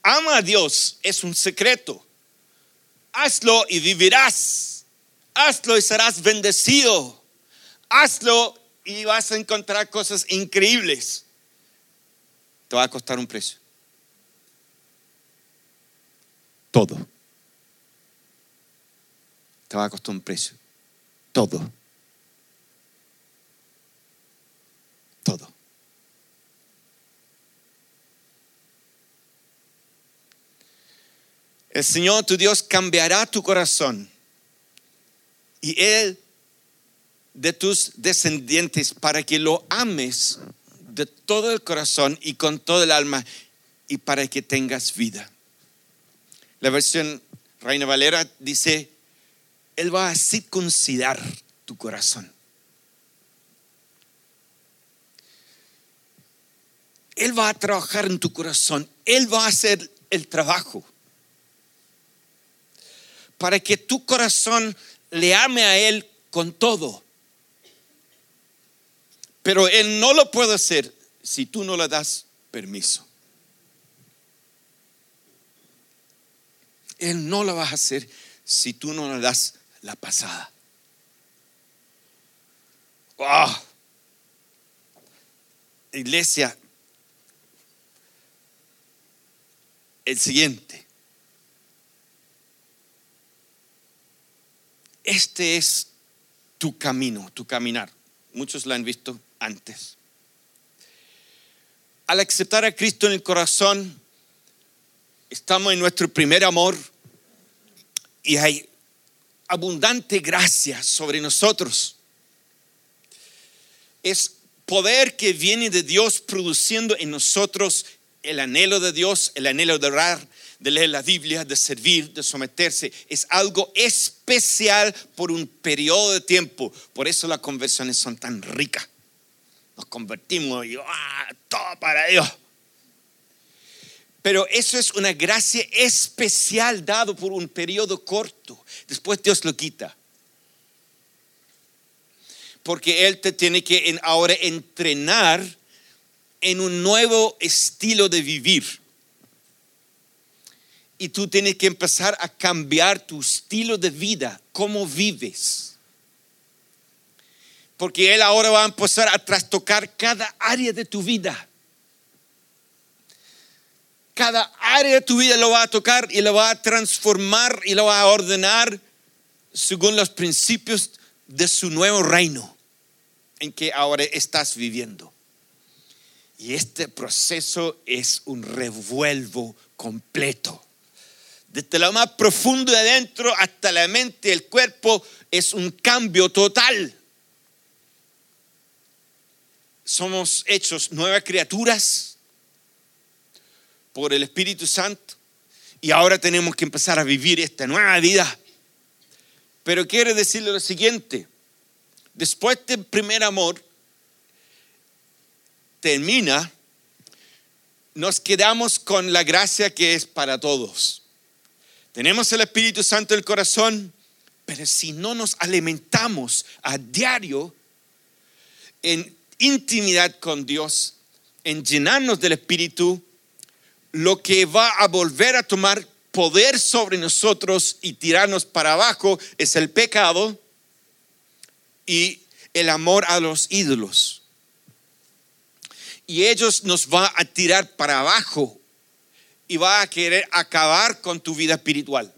ama a Dios es un secreto. Hazlo y vivirás. Hazlo y serás bendecido. Hazlo y vas a encontrar cosas increíbles. Te va a costar un precio. todo. Te va a costar un precio. Todo. Todo. El Señor tu Dios cambiará tu corazón y Él de tus descendientes para que lo ames de todo el corazón y con todo el alma y para que tengas vida. La versión Reina Valera dice, Él va a circuncidar tu corazón. Él va a trabajar en tu corazón. Él va a hacer el trabajo. Para que tu corazón le ame a Él con todo. Pero Él no lo puede hacer si tú no le das permiso. Él no lo va a hacer si tú no le das la pasada. Iglesia, el siguiente. Este es tu camino, tu caminar. Muchos lo han visto antes. Al aceptar a Cristo en el corazón, estamos en nuestro primer amor y hay abundante gracia sobre nosotros. Es poder que viene de Dios produciendo en nosotros el anhelo de Dios, el anhelo de orar, de leer la Biblia, de servir, de someterse. Es algo especial por un periodo de tiempo. Por eso las conversiones son tan ricas. Nos convertimos y ¡ah! todo para Dios. Pero eso es una gracia especial dado por un periodo corto. Después Dios lo quita. Porque Él te tiene que ahora entrenar en un nuevo estilo de vivir. Y tú tienes que empezar a cambiar tu estilo de vida, cómo vives. Porque Él ahora va a empezar a trastocar cada área de tu vida cada área de tu vida lo va a tocar y lo va a transformar y lo va a ordenar según los principios de su nuevo reino en que ahora estás viviendo. Y este proceso es un revuelvo completo. Desde lo más profundo de adentro hasta la mente, el cuerpo, es un cambio total. Somos hechos nuevas criaturas por el Espíritu Santo y ahora tenemos que empezar a vivir esta nueva vida. Pero quiere decirle lo siguiente, después del primer amor termina, nos quedamos con la gracia que es para todos. Tenemos el Espíritu Santo en el corazón, pero si no nos alimentamos a diario en intimidad con Dios, en llenarnos del Espíritu, lo que va a volver a tomar poder sobre nosotros y tirarnos para abajo es el pecado y el amor a los ídolos. Y ellos nos va a tirar para abajo y va a querer acabar con tu vida espiritual.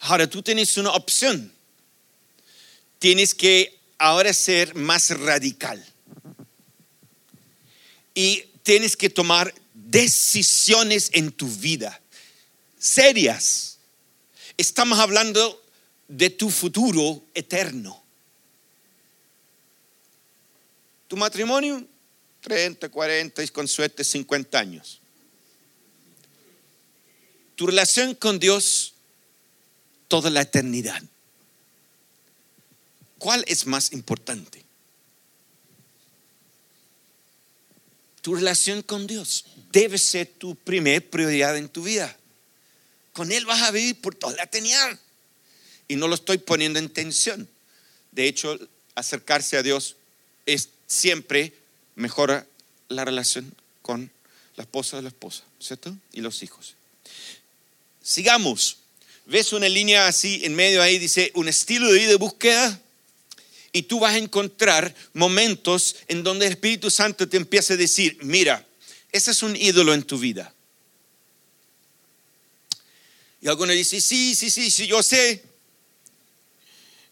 Ahora tú tienes una opción. Tienes que ahora ser más radical. Y tienes que tomar decisiones en tu vida, serias. Estamos hablando de tu futuro eterno. Tu matrimonio, 30, 40 y con suerte 50 años. Tu relación con Dios, toda la eternidad. ¿Cuál es más importante? Tu relación con Dios debe ser tu primer prioridad en tu vida. Con Él vas a vivir por toda la eternidad. Y no lo estoy poniendo en tensión. De hecho, acercarse a Dios es siempre mejora la relación con la esposa de la esposa, ¿cierto? Y los hijos. Sigamos. ¿Ves una línea así en medio ahí? Dice, un estilo de vida de búsqueda y tú vas a encontrar momentos en donde el Espíritu Santo te empieza a decir, mira, ese es un ídolo en tu vida. Y algunos dicen, sí, sí, sí, sí, yo sé.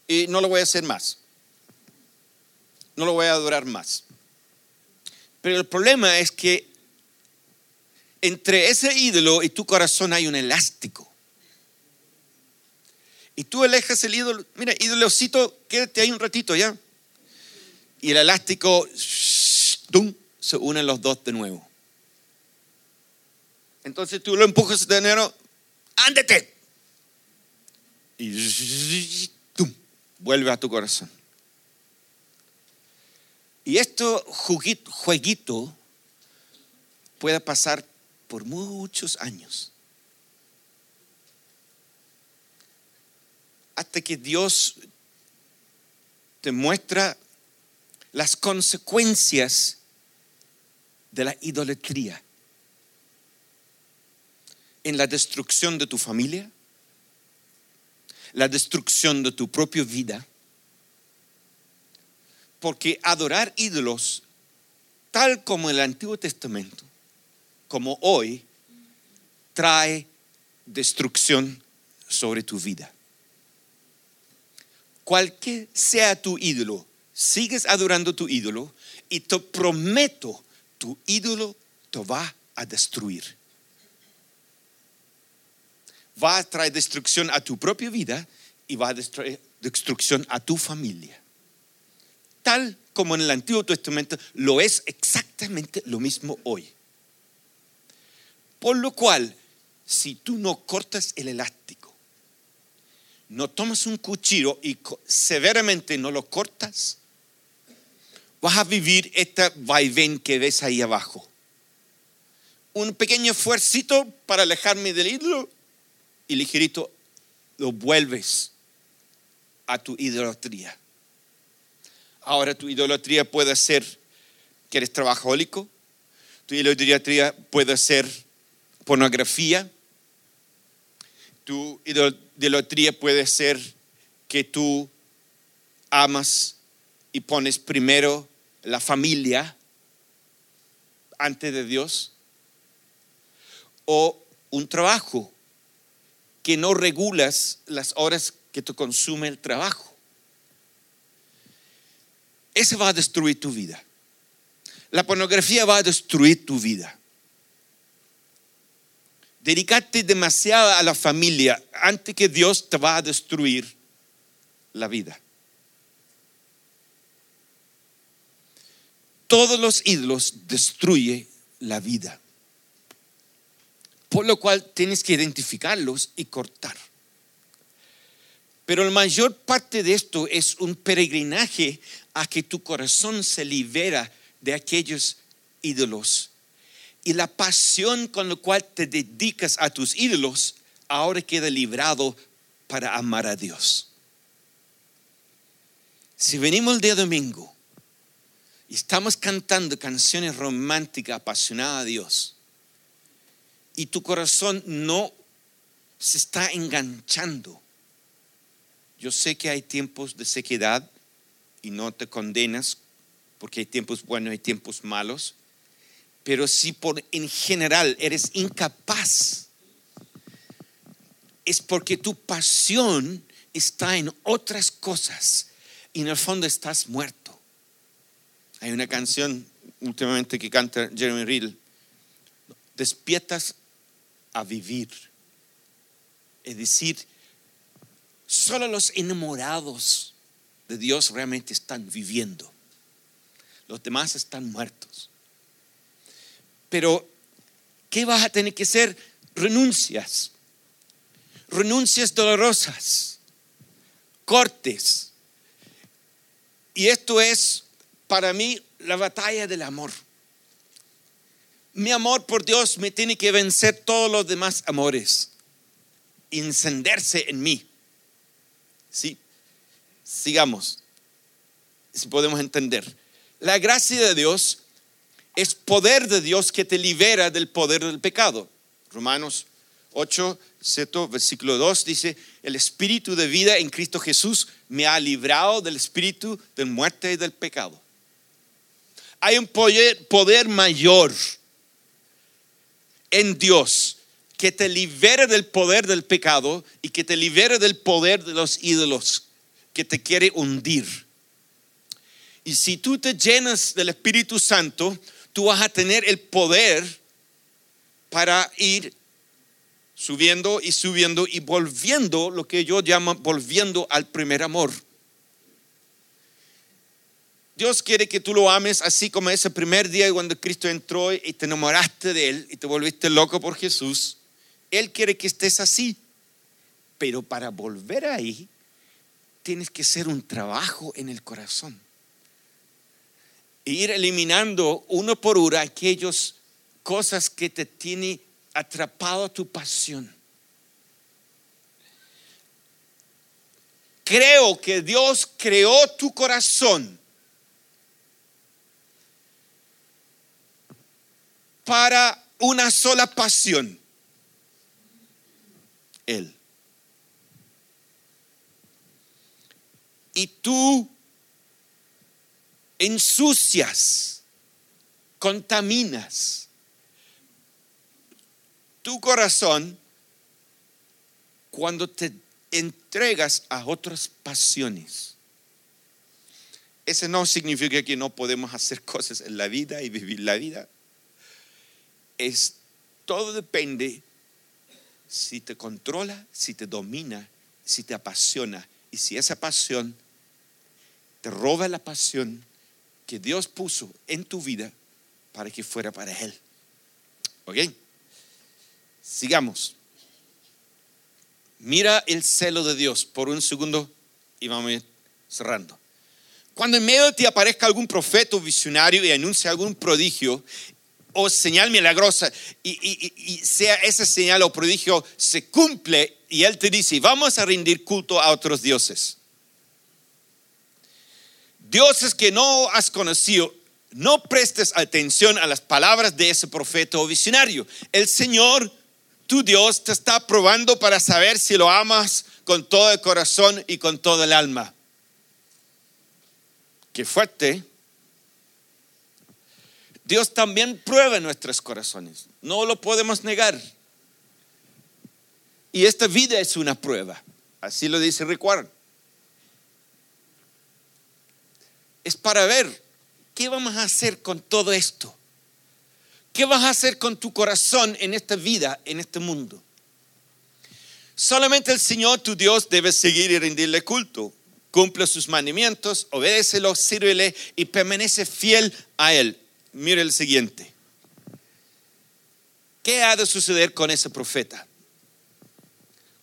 Y no lo voy a hacer más. No lo voy a adorar más. Pero el problema es que entre ese ídolo y tu corazón hay un elástico. Y tú alejas el ídolo, mira, ídolocito, quédate ahí un ratito ya. Y el elástico, se unen los dos de nuevo. Entonces tú lo empujas de nuevo, ándete. Y vuelve a tu corazón. Y esto jueguito puede pasar por muchos años. Hasta que Dios te muestra las consecuencias de la idolatría en la destrucción de tu familia, la destrucción de tu propia vida, porque adorar ídolos, tal como el Antiguo Testamento, como hoy, trae destrucción sobre tu vida. Cualquier sea tu ídolo, sigues adorando tu ídolo y te prometo, tu ídolo te va a destruir va a traer destrucción a tu propia vida y va a traer destrucción a tu familia. Tal como en el Antiguo Testamento lo es exactamente lo mismo hoy. Por lo cual, si tú no cortas el elástico, no tomas un cuchillo y severamente no lo cortas, vas a vivir esta vaivén que ves ahí abajo. Un pequeño esfuerzo para alejarme del ídolo y ligerito lo vuelves a tu idolatría. Ahora tu idolatría puede ser que eres trabajólico, tu idolatría puede ser pornografía, tu idolatría puede ser que tú amas y pones primero la familia antes de Dios, o un trabajo que no regulas las horas que te consume el trabajo. Eso va a destruir tu vida. La pornografía va a destruir tu vida. Dedicarte demasiado a la familia antes que Dios te va a destruir la vida. Todos los ídolos destruyen la vida por lo cual tienes que identificarlos y cortar. Pero la mayor parte de esto es un peregrinaje a que tu corazón se libera de aquellos ídolos. Y la pasión con la cual te dedicas a tus ídolos ahora queda librado para amar a Dios. Si venimos el día domingo y estamos cantando canciones románticas apasionadas a Dios, y tu corazón no se está enganchando. Yo sé que hay tiempos de sequedad y no te condenas porque hay tiempos buenos y tiempos malos, pero si por en general eres incapaz, es porque tu pasión está en otras cosas y en el fondo estás muerto. Hay una canción últimamente que canta Jeremy Riddle, despiertas a vivir. Es decir, solo los enamorados de Dios realmente están viviendo. Los demás están muertos. Pero, ¿qué vas a tener que hacer? Renuncias. Renuncias dolorosas. Cortes. Y esto es para mí la batalla del amor mi amor por Dios me tiene que vencer todos los demás amores, encenderse en mí. ¿Sí? Sigamos, si podemos entender. La gracia de Dios es poder de Dios que te libera del poder del pecado. Romanos 8, versículo 2 dice, el espíritu de vida en Cristo Jesús me ha librado del espíritu de muerte y del pecado. Hay un poder, poder mayor en Dios que te libere del poder del pecado y que te libere del poder de los ídolos que te quiere hundir. Y si tú te llenas del Espíritu Santo, tú vas a tener el poder para ir subiendo y subiendo y volviendo, lo que yo llamo volviendo al primer amor. Dios quiere que tú lo ames así como ese primer día cuando Cristo entró y te enamoraste de Él y te volviste loco por Jesús. Él quiere que estés así. Pero para volver ahí, tienes que hacer un trabajo en el corazón. E ir eliminando uno por uno aquellas cosas que te tienen atrapado tu pasión. Creo que Dios creó tu corazón para una sola pasión. Él. Y tú ensucias, contaminas tu corazón cuando te entregas a otras pasiones. Ese no significa que no podemos hacer cosas en la vida y vivir la vida. Es todo depende si te controla, si te domina, si te apasiona y si esa pasión te roba la pasión que Dios puso en tu vida para que fuera para Él. ¿Ok? Sigamos. Mira el celo de Dios por un segundo y vamos cerrando. Cuando en medio de ti aparezca algún profeta o visionario y anuncie algún prodigio o señal milagrosa y, sea esa señal o prodigio se cumple y él te dice, vamos a rendir culto a otros dioses. Dioses que no has conocido, no prestes atención a las palabras de ese profeta o visionario. El Señor, tu Dios, te está probando para saber si lo amas con todo el corazón y con todo el alma. Qué fuerte. Dios también prueba nuestros corazones. No lo podemos negar. Y esta vida es una prueba. Así lo dice Rick Es para ver qué vamos a hacer con todo esto. ¿Qué vas a hacer con tu corazón en esta vida, en este mundo? Solamente el Señor, tu Dios, debe seguir y rendirle culto. Cumple sus mandamientos, obedécelo, sírvele y permanece fiel a Él mire el siguiente. ¿Qué ha de suceder con ese profeta?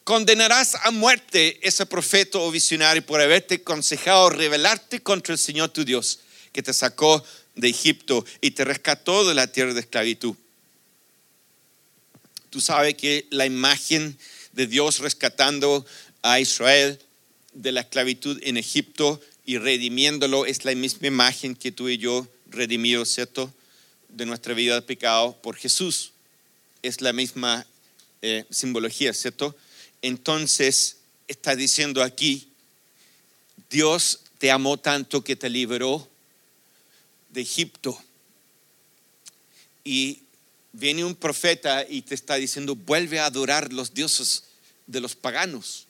Condenarás a muerte ese profeta o visionario por haberte aconsejado rebelarte contra el Señor tu Dios, que te sacó de Egipto y te rescató de la tierra de esclavitud. Tú sabes que la imagen de Dios rescatando a Israel de la esclavitud en Egipto y redimiéndolo es la misma imagen que tú y yo redimido, ¿cierto? De nuestra vida de pecado por Jesús. Es la misma eh, simbología, ¿cierto? Entonces, está diciendo aquí, Dios te amó tanto que te liberó de Egipto. Y viene un profeta y te está diciendo, vuelve a adorar los dioses de los paganos.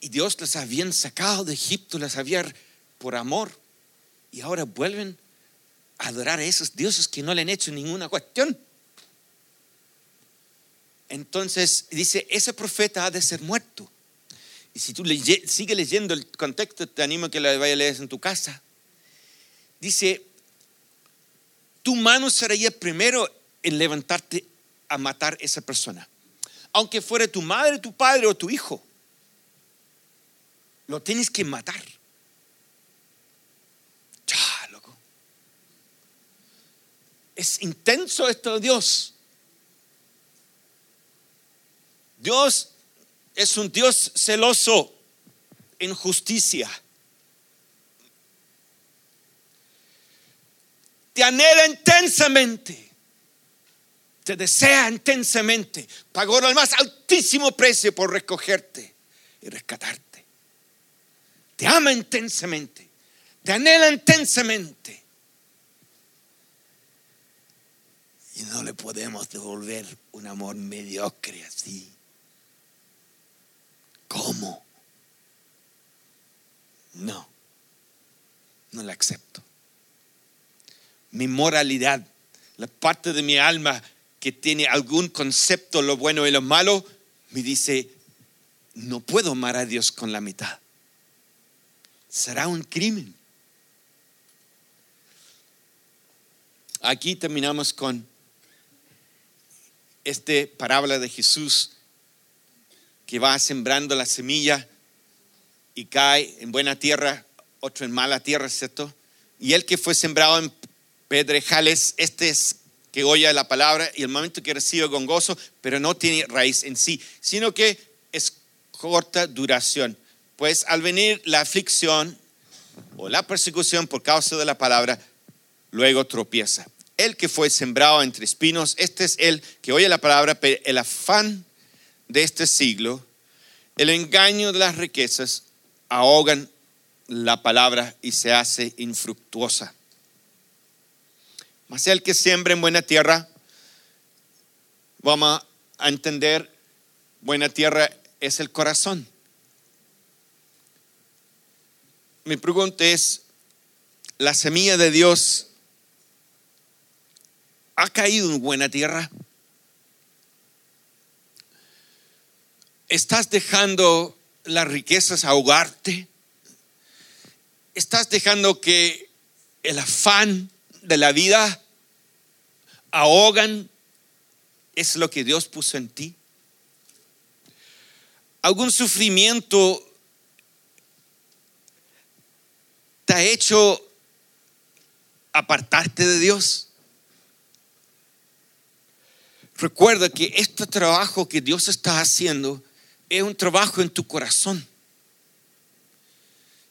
Y Dios les había sacado de Egipto, les había por amor y ahora vuelven a adorar a esos dioses que no le han hecho ninguna cuestión. Entonces dice, ese profeta ha de ser muerto. Y si tú sigues leyendo el contexto, te animo a que lo vayas a leer en tu casa. Dice, tu mano sería primero en levantarte a matar a esa persona. Aunque fuera tu madre, tu padre o tu hijo. Lo tienes que matar. Es intenso esto Dios. Dios es un Dios celoso en justicia. Te anhela intensamente. Te desea intensamente. Pagó el más altísimo precio por recogerte y rescatarte. Te ama intensamente. Te anhela intensamente. Y no le podemos devolver un amor mediocre así. ¿Cómo? No, no la acepto. Mi moralidad, la parte de mi alma que tiene algún concepto lo bueno y lo malo, me dice, no puedo amar a Dios con la mitad. Será un crimen. Aquí terminamos con esta parábola de Jesús que va sembrando la semilla y cae en buena tierra, otro en mala tierra, ¿cierto? Y el que fue sembrado en pedrejales, este es que oye la palabra y el momento que recibe con gozo, pero no tiene raíz en sí, sino que es corta duración. Pues al venir la aflicción o la persecución por causa de la palabra, luego tropieza el que fue sembrado entre espinos, este es el que oye la palabra, pero el afán de este siglo, el engaño de las riquezas, ahogan la palabra y se hace infructuosa. Mas el que siembra en buena tierra, vamos a entender, buena tierra es el corazón. Mi pregunta es, ¿la semilla de Dios ¿Ha caído en buena tierra? ¿Estás dejando las riquezas ahogarte? ¿Estás dejando que el afán de la vida ahogan? ¿Es lo que Dios puso en ti? ¿Algún sufrimiento te ha hecho apartarte de Dios? Recuerda que este trabajo que Dios está haciendo es un trabajo en tu corazón.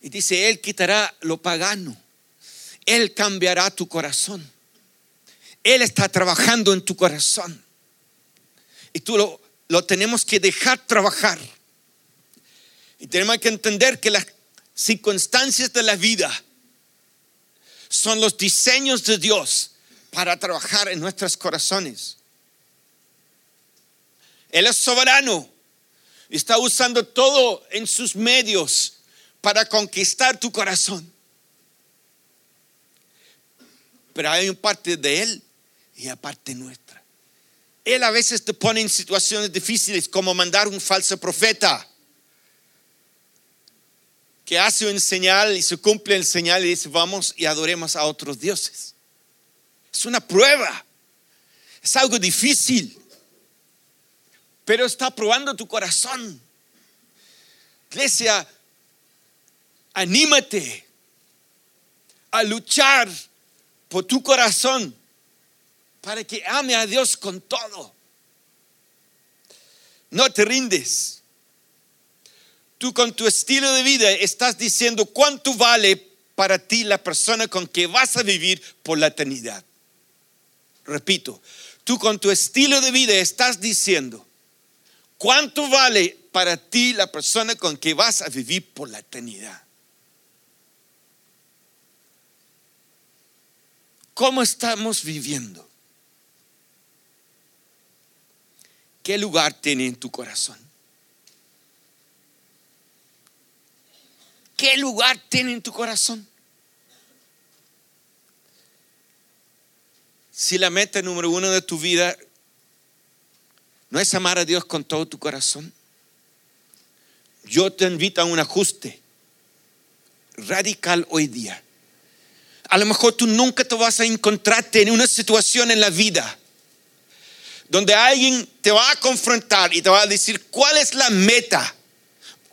Y dice, Él quitará lo pagano. Él cambiará tu corazón. Él está trabajando en tu corazón. Y tú lo, lo tenemos que dejar trabajar. Y tenemos que entender que las circunstancias de la vida son los diseños de Dios para trabajar en nuestros corazones. Él es soberano. Está usando todo en sus medios para conquistar tu corazón. Pero hay una parte de Él y una parte nuestra. Él a veces te pone en situaciones difíciles como mandar un falso profeta que hace un señal y se cumple el señal y dice vamos y adoremos a otros dioses. Es una prueba. Es algo difícil pero está probando tu corazón. Iglesia, anímate a luchar por tu corazón para que ame a Dios con todo. No te rindes. Tú con tu estilo de vida estás diciendo cuánto vale para ti la persona con que vas a vivir por la eternidad. Repito, tú con tu estilo de vida estás diciendo ¿Cuánto vale para ti la persona con que vas a vivir por la eternidad? ¿Cómo estamos viviendo? ¿Qué lugar tiene en tu corazón? ¿Qué lugar tiene en tu corazón? Si la meta número uno de tu vida ¿No es amar a Dios con todo tu corazón? Yo te invito a un ajuste radical hoy día. A lo mejor tú nunca te vas a encontrarte en una situación en la vida donde alguien te va a confrontar y te va a decir cuál es la meta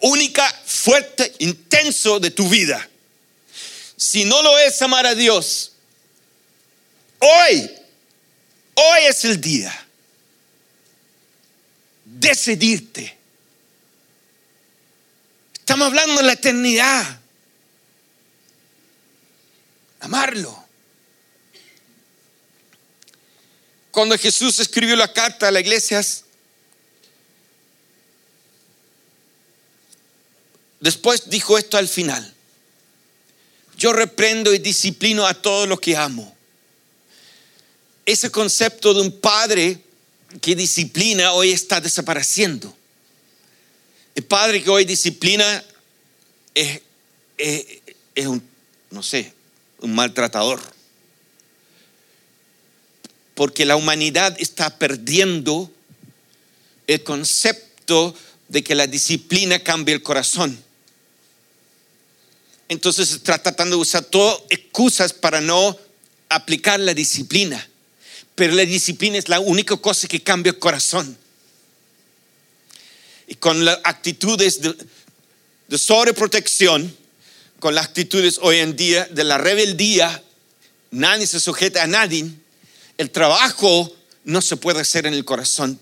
única, fuerte, intenso de tu vida. Si no lo es amar a Dios, hoy, hoy es el día decidirte. Estamos hablando de la eternidad. Amarlo. Cuando Jesús escribió la carta a las iglesias, después dijo esto al final. Yo reprendo y disciplino a todos los que amo. ese concepto de un padre que disciplina hoy está desapareciendo. El padre que hoy disciplina es, es, es un, no sé, un maltratador. Porque la humanidad está perdiendo el concepto de que la disciplina cambia el corazón. Entonces está tratando de usar todas excusas para no aplicar la disciplina. Pero la disciplina es la única cosa que cambia el corazón. Y con las actitudes de, sobreprotección, con las actitudes hoy en día de la rebeldía, nadie se sujeta a nadie, el trabajo no se puede hacer en el corazón,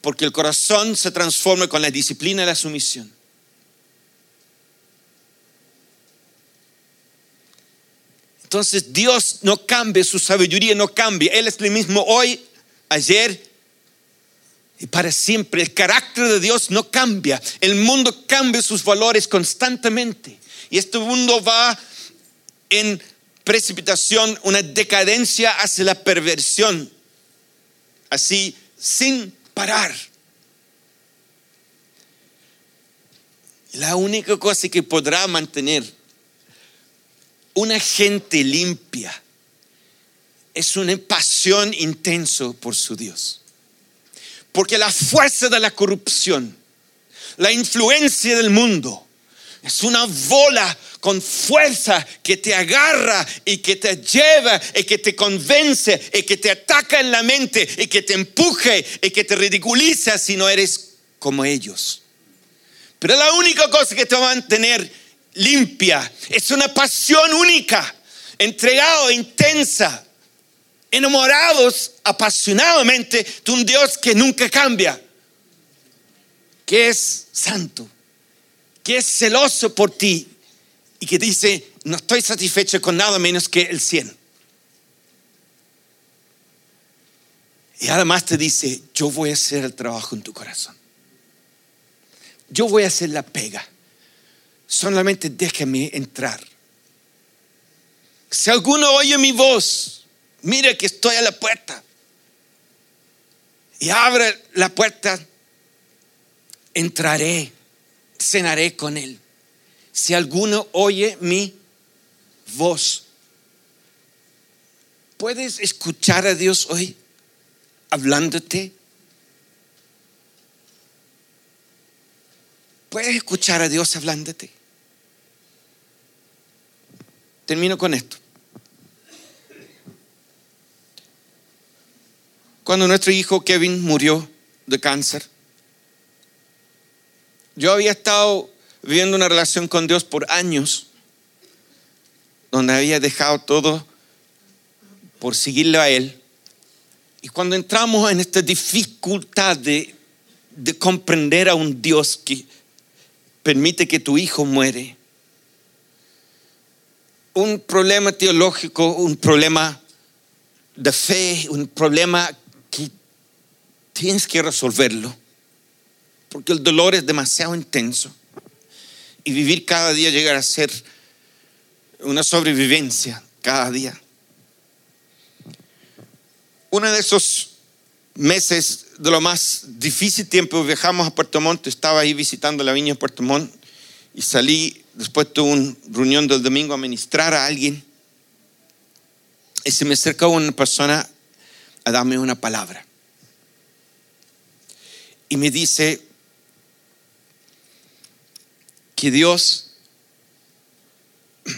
porque el corazón se transforma con la disciplina y la sumisión. Entonces Dios no cambia, su sabiduría no cambia. Él es el mismo hoy, ayer y para siempre. El carácter de Dios no cambia. El mundo cambia sus valores constantemente. Y este mundo va en precipitación, una decadencia hacia la perversión. Así, sin parar. La única cosa que podrá mantener una gente limpia es una pasión intenso por su Dios. Porque la fuerza de la corrupción, la influencia del mundo, es una bola con fuerza que te agarra y que te lleva y que te convence y que te ataca en la mente y que te empuje y que te ridiculiza si no eres como ellos. Pero la única cosa que te va a mantener limpia. Es una pasión única, entregado, intensa, enamorados apasionadamente de un Dios que nunca cambia, que es santo, que es celoso por ti y que dice, no estoy satisfecho con nada menos que el cien. Y además te dice, yo voy a hacer el trabajo en tu corazón. Yo voy a hacer la pega solamente déjame entrar. Si alguno oye mi voz, mire que estoy a la puerta y abre la puerta, entraré, cenaré con él. Si alguno oye mi voz, ¿puedes escuchar a Dios hoy hablándote? ¿Puedes escuchar a Dios hablándote? Termino con esto. Cuando nuestro hijo Kevin murió de cáncer, yo había estado viviendo una relación con Dios por años, donde había dejado todo por seguirle a Él. Y cuando entramos en esta dificultad de, de comprender a un Dios que permite que tu hijo muere, un problema teológico, un problema de fe, un problema que tienes que resolverlo, porque el dolor es demasiado intenso y vivir cada día llegar a ser una sobrevivencia cada día. Uno de esos meses de lo más difícil tiempo viajamos a Puerto Montt, estaba ahí visitando la viña de Puerto Montt y salí después tuve una reunión del domingo a ministrar a alguien y se me acercó una persona a darme una palabra. Y me dice que Dios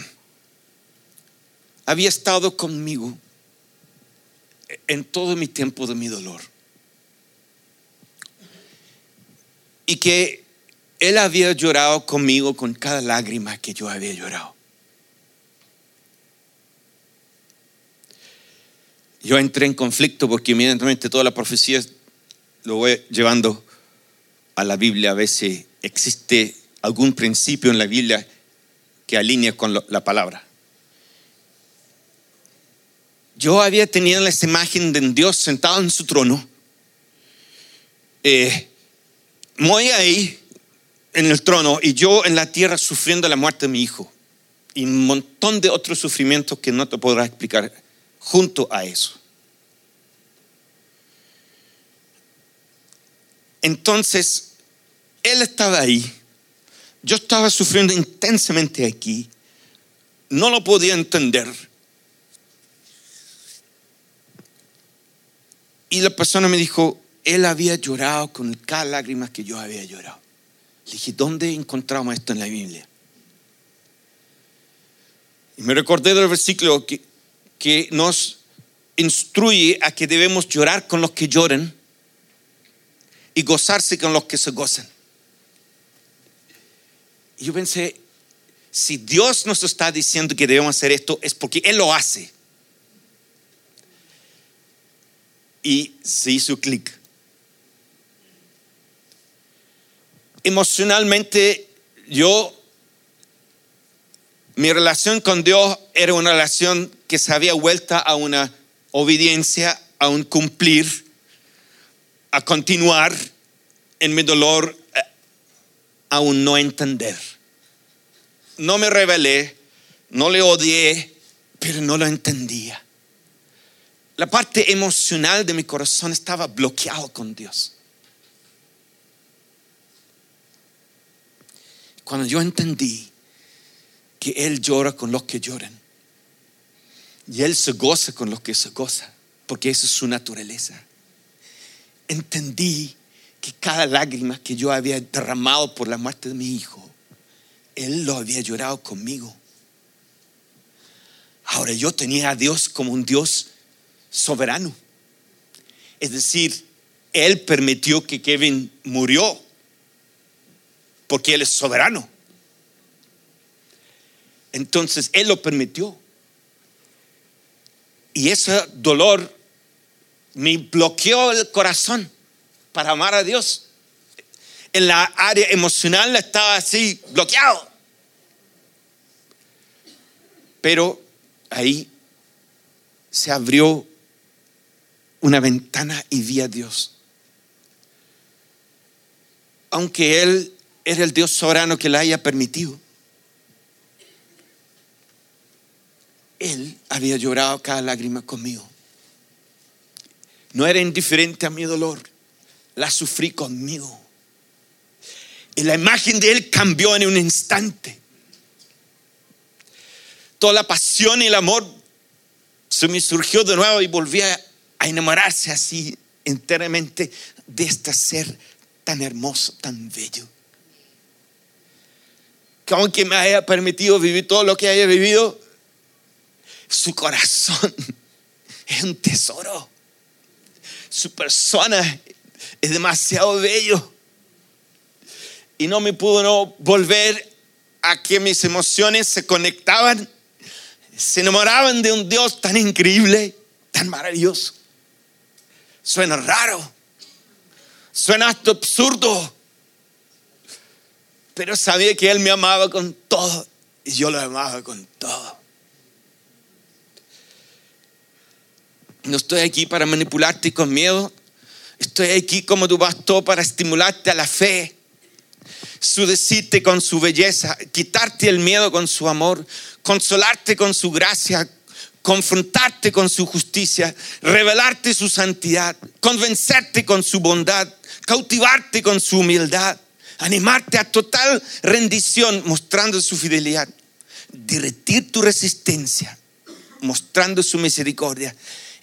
había estado conmigo en todo mi tiempo de mi dolor. Y que él había llorado conmigo con cada lágrima que yo había llorado. Yo entré en conflicto porque inmediatamente toda la profecía lo voy llevando a la Biblia a si existe algún principio en la Biblia que alinea con la palabra. Yo había tenido esa imagen de Dios sentado en su trono, eh, muy ahí, en el trono y yo en la tierra sufriendo la muerte de mi hijo. Y un montón de otros sufrimientos que no te podrás explicar junto a eso. Entonces, él estaba ahí, yo estaba sufriendo intensamente aquí, no lo podía entender. Y la persona me dijo, él había llorado con cada lágrima que yo había llorado. Dije, ¿dónde encontramos esto en la Biblia? Y me recordé del versículo que, que nos instruye a que debemos llorar con los que lloran y gozarse con los que se gozan. Y yo pensé, si Dios nos está diciendo que debemos hacer esto, es porque Él lo hace. Y se hizo clic. Emocionalmente, yo mi relación con Dios era una relación que se había vuelta a una obediencia, a un cumplir, a continuar en mi dolor, eh, a un no entender. No me rebelé, no le odié, pero no lo entendía. La parte emocional de mi corazón estaba bloqueado con Dios. Cuando yo entendí que Él llora con los que lloran. Y Él se goza con los que se goza, porque esa es su naturaleza. Entendí que cada lágrima que yo había derramado por la muerte de mi hijo, Él lo había llorado conmigo. Ahora yo tenía a Dios como un Dios soberano. Es decir, Él permitió que Kevin murió porque Él es soberano. Entonces Él lo permitió. Y ese dolor me bloqueó el corazón para amar a Dios. En la área emocional estaba así bloqueado. Pero ahí se abrió una ventana y vi a Dios. Aunque Él era el Dios soberano que la haya permitido. Él había llorado cada lágrima conmigo. No era indiferente a mi dolor, la sufrí conmigo. Y la imagen de Él cambió en un instante. Toda la pasión y el amor se me surgió de nuevo y volví a, enamorarse así enteramente de este ser tan hermoso, tan bello. Que aunque me haya permitido vivir todo lo que haya vivido, su corazón es un tesoro. Su persona es demasiado bello. Y no me pudo volver a que mis emociones se conectaban, se enamoraban de un Dios tan increíble, tan maravilloso. Suena raro, suena hasta absurdo, pero sabía que Él me amaba con todo y yo lo amaba con todo. No estoy aquí para manipularte con miedo. Estoy aquí como tu pastor para estimularte a la fe, sudecirte con su belleza, quitarte el miedo con su amor, consolarte con su gracia, confrontarte con su justicia, revelarte su santidad, convencerte con su bondad, cautivarte con su humildad, animarte a total rendición mostrando su fidelidad, derretir tu resistencia mostrando su misericordia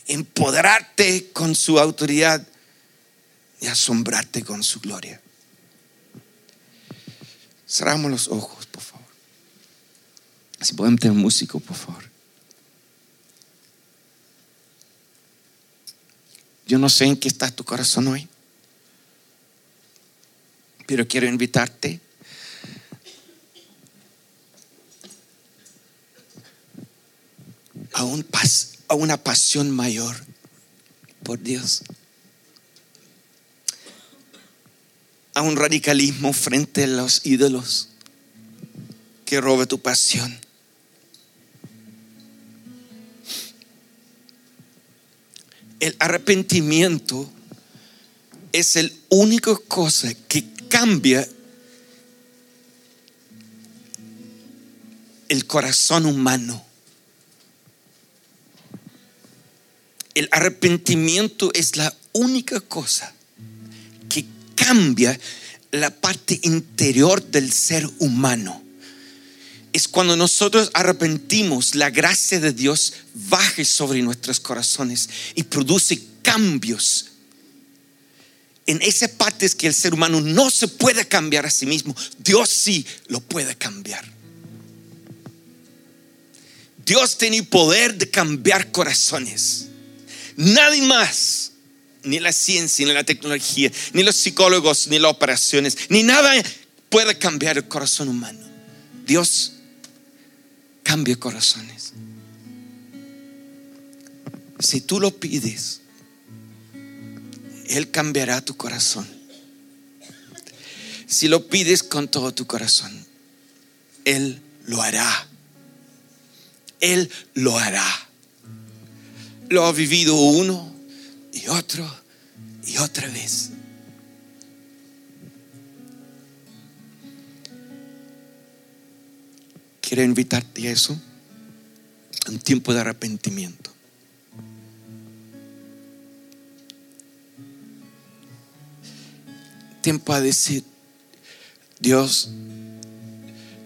empoderarte con su autoridad y asombrarte con su gloria. Cerramos los ojos, por favor. Si podemos tener músico, por favor. Yo no sé en qué está tu corazón hoy, pero quiero invitarte a un paso a una pasión mayor por Dios. A un radicalismo frente a los ídolos que robe tu pasión. El arrepentimiento es el único cosa que cambia el corazón humano. el arrepentimiento es la única cosa que cambia la parte interior del ser humano. Es cuando nosotros arrepentimos, la gracia de Dios baje sobre nuestros corazones y produce cambios. En esa parte es que el ser humano no se puede cambiar a sí mismo, Dios sí lo puede cambiar. Dios tiene poder de cambiar corazones. Nadie más, ni la ciencia, ni la tecnología, ni los psicólogos, ni las operaciones, ni nada puede cambiar el corazón humano. Dios cambia corazones. Si tú lo pides, Él cambiará tu corazón. Si lo pides con todo tu corazón, Él lo hará. Él lo hará. Lo ha vivido uno y otro y otra vez. Quiero invitarte a eso, un tiempo de arrepentimiento. Tiempo a decir, Dios,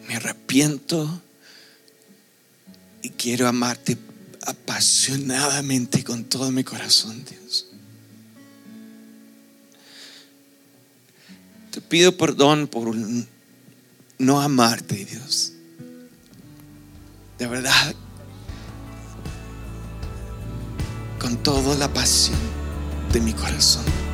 me arrepiento y quiero amarte apasionadamente con todo mi corazón, Dios. Te pido perdón por no amarte, Dios. De verdad, con toda la pasión de mi corazón.